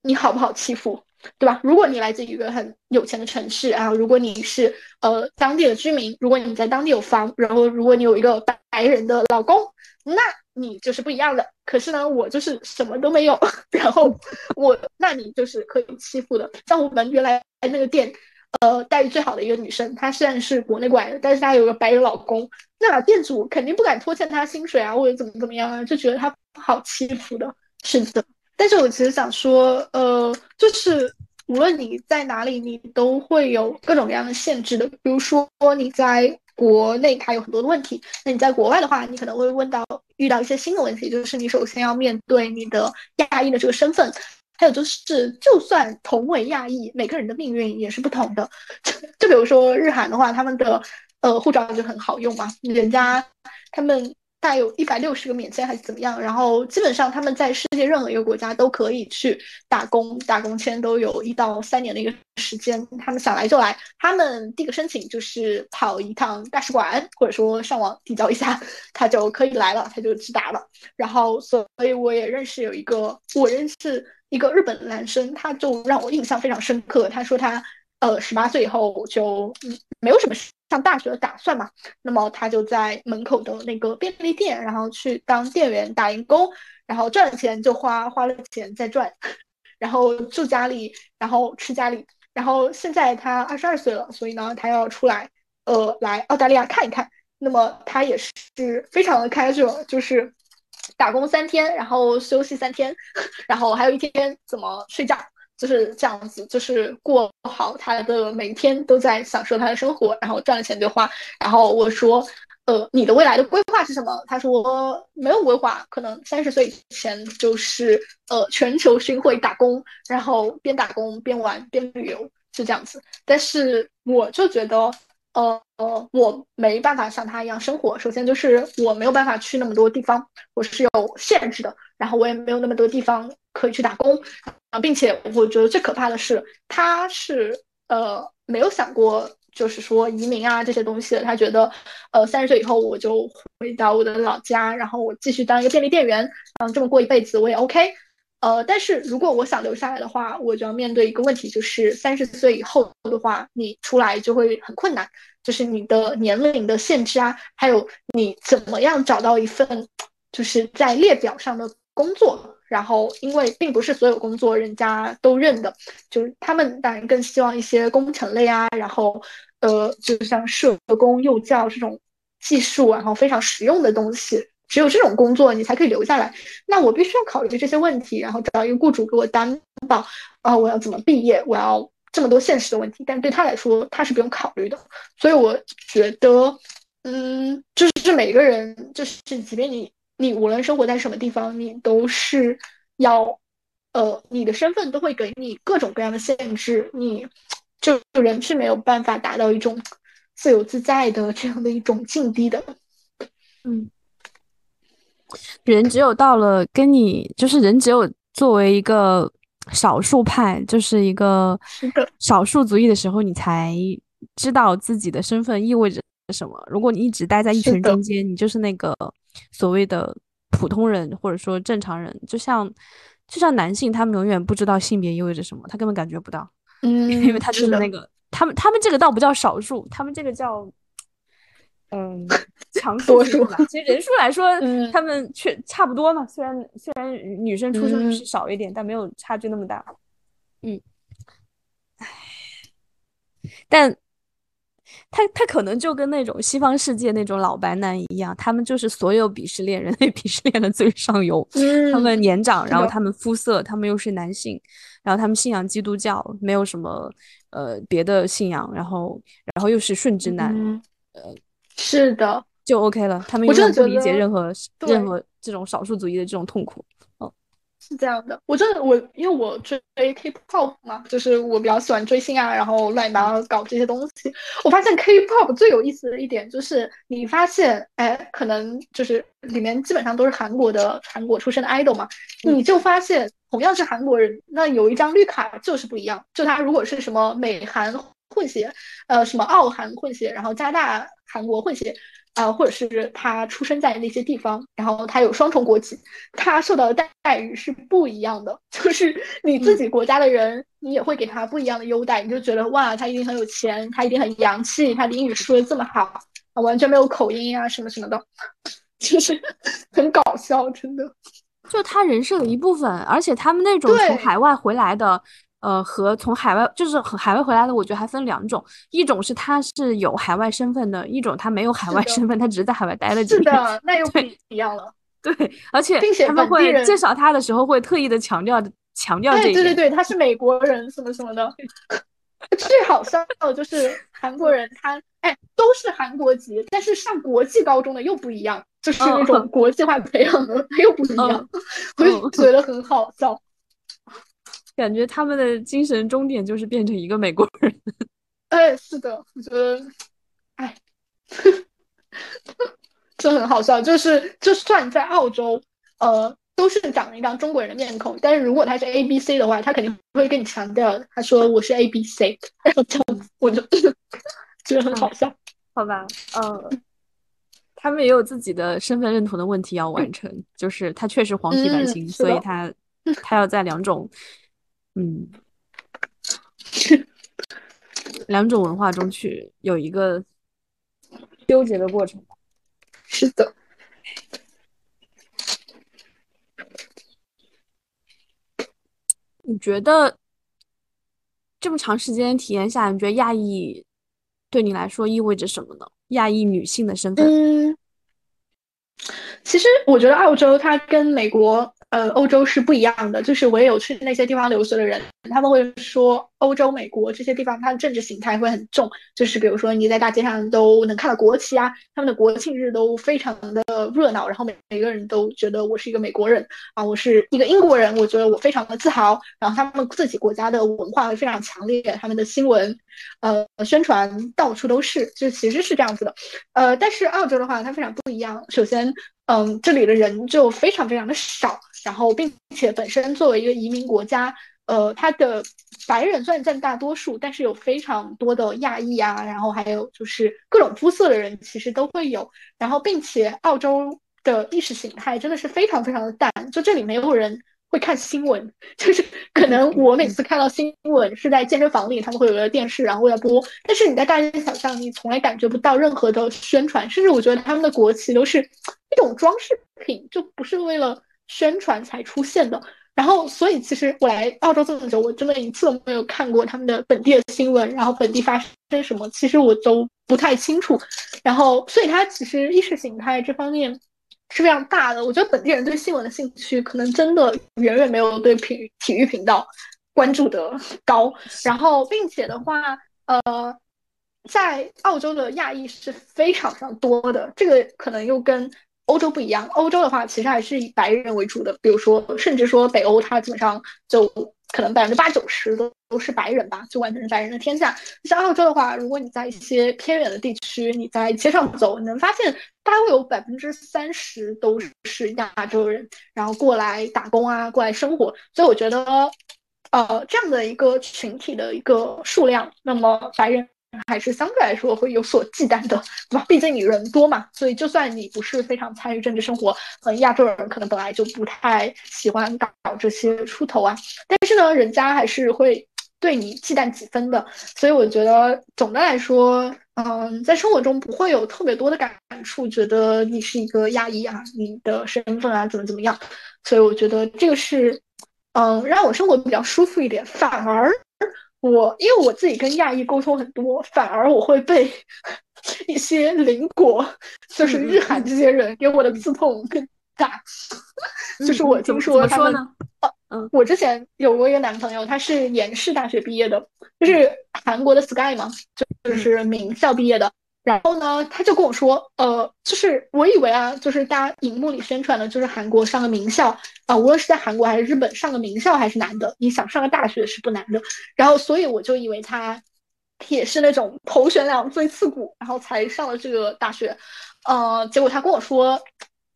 你好不好欺负，对吧？如果你来自一个很有钱的城市啊，如果你是呃当地的居民，如果你在当地有房，然后如果你有一个白人的老公，那你就是不一样的。可是呢，我就是什么都没有，*laughs* 然后我那你就是可以欺负的。像我们原来那个店。呃，待遇最好的一个女生，她虽然是国内过来的，但是她有个白人老公，那店主肯定不敢拖欠她薪水啊，或者怎么怎么样啊，就觉得她不好欺负的。是的，但是我其实想说，呃，就是无论你在哪里，你都会有各种各样的限制的。比如说你在国内，它有很多的问题；那你在国外的话，你可能会问到遇到一些新的问题，就是你首先要面对你的亚裔的这个身份。还有就是，就算同为亚裔，每个人的命运也是不同的。*laughs* 就就比如说日韩的话，他们的呃护照就很好用嘛，人家他们大概有一百六十个免签还是怎么样，然后基本上他们在世界任何一个国家都可以去打工，打工签都有一到三年的一个时间，他们想来就来。他们递个申请就是跑一趟大使馆，或者说上网递交一下，他就可以来了，他就直达了。然后所以我也认识有一个，我认识。一个日本男生，他就让我印象非常深刻。他说他，呃，十八岁以后就没有什么上大学的打算嘛。那么他就在门口的那个便利店，然后去当店员打零工，然后赚了钱就花，花了钱再赚，然后住家里，然后吃家里。然后现在他二十二岁了，所以呢，他要出来，呃，来澳大利亚看一看。那么他也是非常的 casual，就是。打工三天，然后休息三天，*laughs* 然后还有一天怎么睡觉，就是这样子，就是过好他的每一天，都在享受他的生活，然后赚了钱就花。然后我说，呃，你的未来的规划是什么？他说没有规划，可能三十岁以前就是呃全球巡回打工，然后边打工边玩边旅游，是这样子。但是我就觉得。呃呃，我没办法像他一样生活。首先就是我没有办法去那么多地方，我是有限制的。然后我也没有那么多地方可以去打工啊，并且我觉得最可怕的是，他是呃没有想过就是说移民啊这些东西。他觉得呃三十岁以后我就回到我的老家，然后我继续当一个便利店员，嗯，这么过一辈子我也 OK。呃，但是如果我想留下来的话，我就要面对一个问题，就是三十岁以后的话，你出来就会很困难，就是你的年龄的限制啊，还有你怎么样找到一份就是在列表上的工作。然后，因为并不是所有工作人家都认的，就是他们当然更希望一些工程类啊，然后呃，就像社工、幼教这种技术，然后非常实用的东西。只有这种工作你才可以留下来。那我必须要考虑这些问题，然后找一个雇主给我担保啊，我要怎么毕业，我要这么多现实的问题。但对他来说，他是不用考虑的。所以我觉得，嗯，就是每个人，就是即便你你无论生活在什么地方，你都是要，呃，你的身份都会给你各种各样的限制，你就人是没有办法达到一种自由自在的这样的一种境地的。嗯。人只有到了跟你，就是人只有作为一个少数派，就是一个少数族裔的时候，你才知道自己的身份意味着什么。如果你一直待在一群中间，你就是那个所谓的普通人，或者说正常人。就像就像男性，他们永远不知道性别意味着什么，他根本感觉不到，嗯，*laughs* 因为他就是那个他们他们这个倒不叫少数，他们这个叫。嗯，*laughs* 强多数吧。其实人数来说，*laughs* 他们却差不多嘛。虽然虽然女生出生率是少一点，但没有差距那么大。嗯，唉，但他他可能就跟那种西方世界那种老白男一样，他们就是所有鄙视链人类鄙视链的最上游。他们年长，然后他们肤色，他们又是男性，然后他们信仰基督教，没有什么呃别的信仰，然后然后又是顺直男，呃。是的，就 OK 了。他们我真的不理解任何任何这种少数族裔的这种痛苦。哦，是这样的。我真的我因为我追 K-pop 嘛，就是我比较喜欢追星啊，然后乱七八糟搞这些东西。我发现 K-pop 最有意思的一点就是，你发现哎，可能就是里面基本上都是韩国的韩国出身的 idol 嘛，你就发现同样是韩国人，那有一张绿卡就是不一样。就他如果是什么美韩混血，呃，什么澳韩混血，然后加拿大。韩国混血，啊，或者是他出生在那些地方，然后他有双重国籍，他受到的待待遇是不一样的。*laughs* 就是你自己国家的人，你也会给他不一样的优待，你就觉得哇，他一定很有钱，他一定很洋气，他的英语说的这么好，完全没有口音啊，什么什么的，*laughs* 就是很搞笑，真的。就他人设的一部分，而且他们那种从海外回来的。呃，和从海外就是海外回来的，我觉得还分两种，一种是他是有海外身份的，一种他没有海外身份，他只是在海外待了几年。是的，那又不一样了。对，而且他们会介绍他的时候会特意的强调强调这一点。对对对，他是美国人什么什么的。最好笑的就是韩国人，他哎都是韩国籍，但是上国际高中的又不一样，就是那种国际化培养的他又不一样，我就觉得很好笑。感觉他们的精神终点就是变成一个美国人。*laughs* 哎，是的，我觉得，哎，*laughs* 这很好笑。就是，就算在澳洲，呃，都是长一张中国人的面孔，但是如果他是 A B C 的话，他肯定会跟你强调，他说我是 A B C，然 *laughs* 后这样，我就觉得很好笑。好吧，呃，他们也有自己的身份认同的问题要完成，就是他确实黄皮白心，所以他他要在两种。嗯，*laughs* 两种文化中去有一个纠结的过程。是的，你觉得这么长时间体验下，你觉得亚裔对你来说意味着什么呢？亚裔女性的身份？嗯，其实我觉得澳洲它跟美国。呃，欧洲是不一样的，就是我也有去那些地方留学的人，他们会说欧洲、美国这些地方，它的政治形态会很重，就是比如说你在大街上都能看到国旗啊，他们的国庆日都非常的热闹，然后每每个人都觉得我是一个美国人啊，我是一个英国人，我觉得我非常的自豪，然后他们自己国家的文化会非常强烈，他们的新闻，呃，宣传到处都是，就其实是这样子的，呃，但是澳洲的话，它非常不一样，首先，嗯，这里的人就非常非常的少。然后，并且本身作为一个移民国家，呃，他的白人虽然占大多数，但是有非常多的亚裔啊，然后还有就是各种肤色的人，其实都会有。然后，并且澳洲的意识形态真的是非常非常的淡，就这里没有人。会看新闻，*laughs* 就是可能我每次看到新闻是在健身房里，他们会有个电视，然后会在播。但是你在大街小巷，你从来感觉不到任何的宣传，甚至我觉得他们的国旗都是一种装饰品，就不是为了宣传才出现的。然后，所以其实我来澳洲这么久，我真的一次都没有看过他们的本地的新闻，然后本地发生什么，其实我都不太清楚。然后，所以它其实意识形态这方面是非常大的。我觉得本地人对新闻的兴趣，可能真的远远没有对体体育频道关注的高。然后，并且的话，呃，在澳洲的亚裔是非常非常多的，这个可能又跟。欧洲不一样，欧洲的话其实还是以白人为主的，比如说，甚至说北欧，它基本上就可能百分之八九十都都是白人吧，就完全是白人的天下。像澳洲的话，如果你在一些偏远的地区，你在街上走，你能发现大概会有百分之三十都是亚洲人，然后过来打工啊，过来生活。所以我觉得，呃，这样的一个群体的一个数量，那么白人。还是相对来说会有所忌惮的，对吧？毕竟你人多嘛，所以就算你不是非常参与政治生活，嗯，亚洲人可能本来就不太喜欢搞这些出头啊。但是呢，人家还是会对你忌惮几分的。所以我觉得总的来说，嗯，在生活中不会有特别多的感触，觉得你是一个亚裔啊，你的身份啊怎么怎么样。所以我觉得这个是，嗯，让我生活比较舒服一点，反而。我因为我自己跟亚裔沟通很多，反而我会被 *laughs* 一些邻国，就是日韩这些人给我的刺痛更大。就是我听说他们，嗯，我之前有过一个男朋友，他是延世大学毕业的，就是韩国的 Sky 嘛，就就是名校毕业的。然后呢，他就跟我说，呃，就是我以为啊，就是大家荧幕里宣传的，就是韩国上个名校啊，无论是在韩国还是日本上个名校还是难的，你想上个大学是不难的。然后，所以我就以为他也是那种头悬梁锥刺股，然后才上了这个大学。呃，结果他跟我说，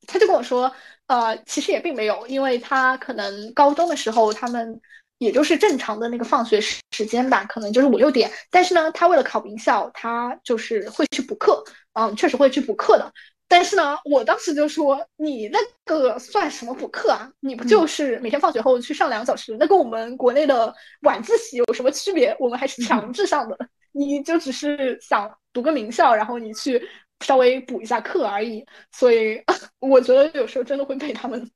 他就跟我说，呃，其实也并没有，因为他可能高中的时候他们。也就是正常的那个放学时时间吧，可能就是五六点。但是呢，他为了考名校，他就是会去补课，嗯，确实会去补课的。但是呢，我当时就说，你那个算什么补课啊？你不就是每天放学后去上两个小时？那跟我们国内的晚自习有什么区别？我们还是强制上的，你就只是想读个名校，然后你去稍微补一下课而已。所以 *laughs* 我觉得有时候真的会被他们。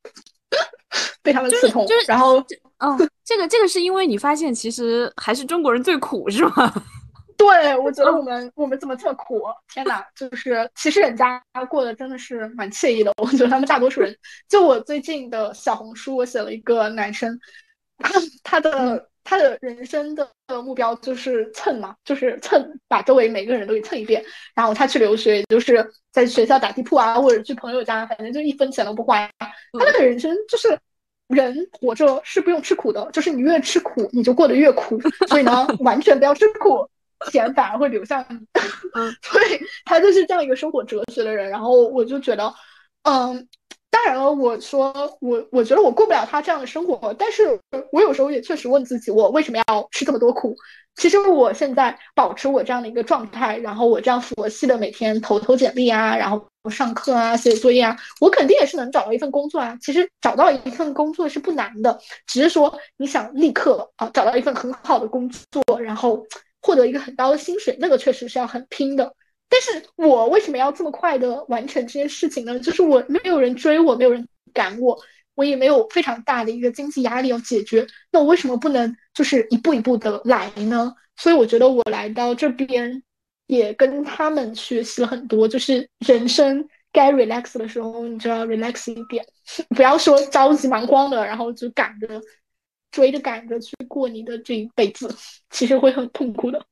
*laughs* 被他们刺痛，就是，然后，嗯，这个这个是因为你发现其实还是中国人最苦，是吗？*laughs* 对，我觉得我们我们怎么这么苦？天哪，就是其实人家过得真的是蛮惬意的。我觉得他们大多数人，就我最近的小红书，我写了一个男生，他他的他的人生的目标就是蹭嘛，就是蹭，把周围每个人都给蹭一遍。然后他去留学，就是在学校打地铺啊，或者去朋友家，反正就一分钱都不花。他的人生就是。人活着是不用吃苦的，就是你越吃苦，你就过得越苦。所以呢，完全不要吃苦，钱反而会流向你。*laughs* 所以他就是这样一个生活哲学的人。然后我就觉得，嗯，当然了，我说我我觉得我过不了他这样的生活，但是我有时候也确实问自己，我为什么要吃这么多苦？其实我现在保持我这样的一个状态，然后我这样佛系的每天投投简历啊，然后上课啊，写作业啊，我肯定也是能找到一份工作啊。其实找到一份工作是不难的，只是说你想立刻啊找到一份很好的工作，然后获得一个很高的薪水，那个确实是要很拼的。但是我为什么要这么快的完成这件事情呢？就是我没有人追我，没有人赶我。我也没有非常大的一个经济压力要解决，那我为什么不能就是一步一步的来呢？所以我觉得我来到这边也跟他们学习了很多，就是人生该 relax 的时候，你就要 relax 一点，*laughs* 不要说着急忙慌的，然后就赶着追着赶着去过你的这一辈子，其实会很痛苦的。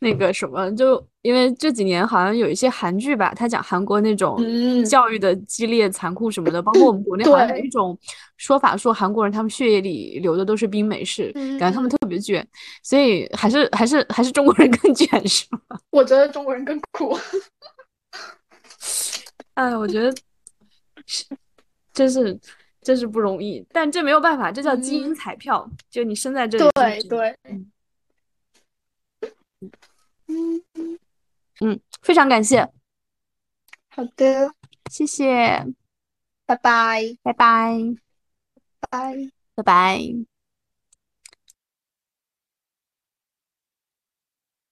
那个什么，就因为这几年好像有一些韩剧吧，他讲韩国那种教育的激烈、残酷什么的，包括我们国内 *clears throat* 好像有一种说法，说韩国人他们血液里流的都是冰美式，感觉他们特别卷，所以还是还是还是中国人更卷，是吗？*laughs* 我觉得中国人更苦。*laughs* 哎，我觉得是，真是真是不容易，但这没有办法，这叫基因彩票，就你生在这里，对对。嗯嗯非常感谢。好的，谢谢，拜拜，拜拜。拜。拜拜。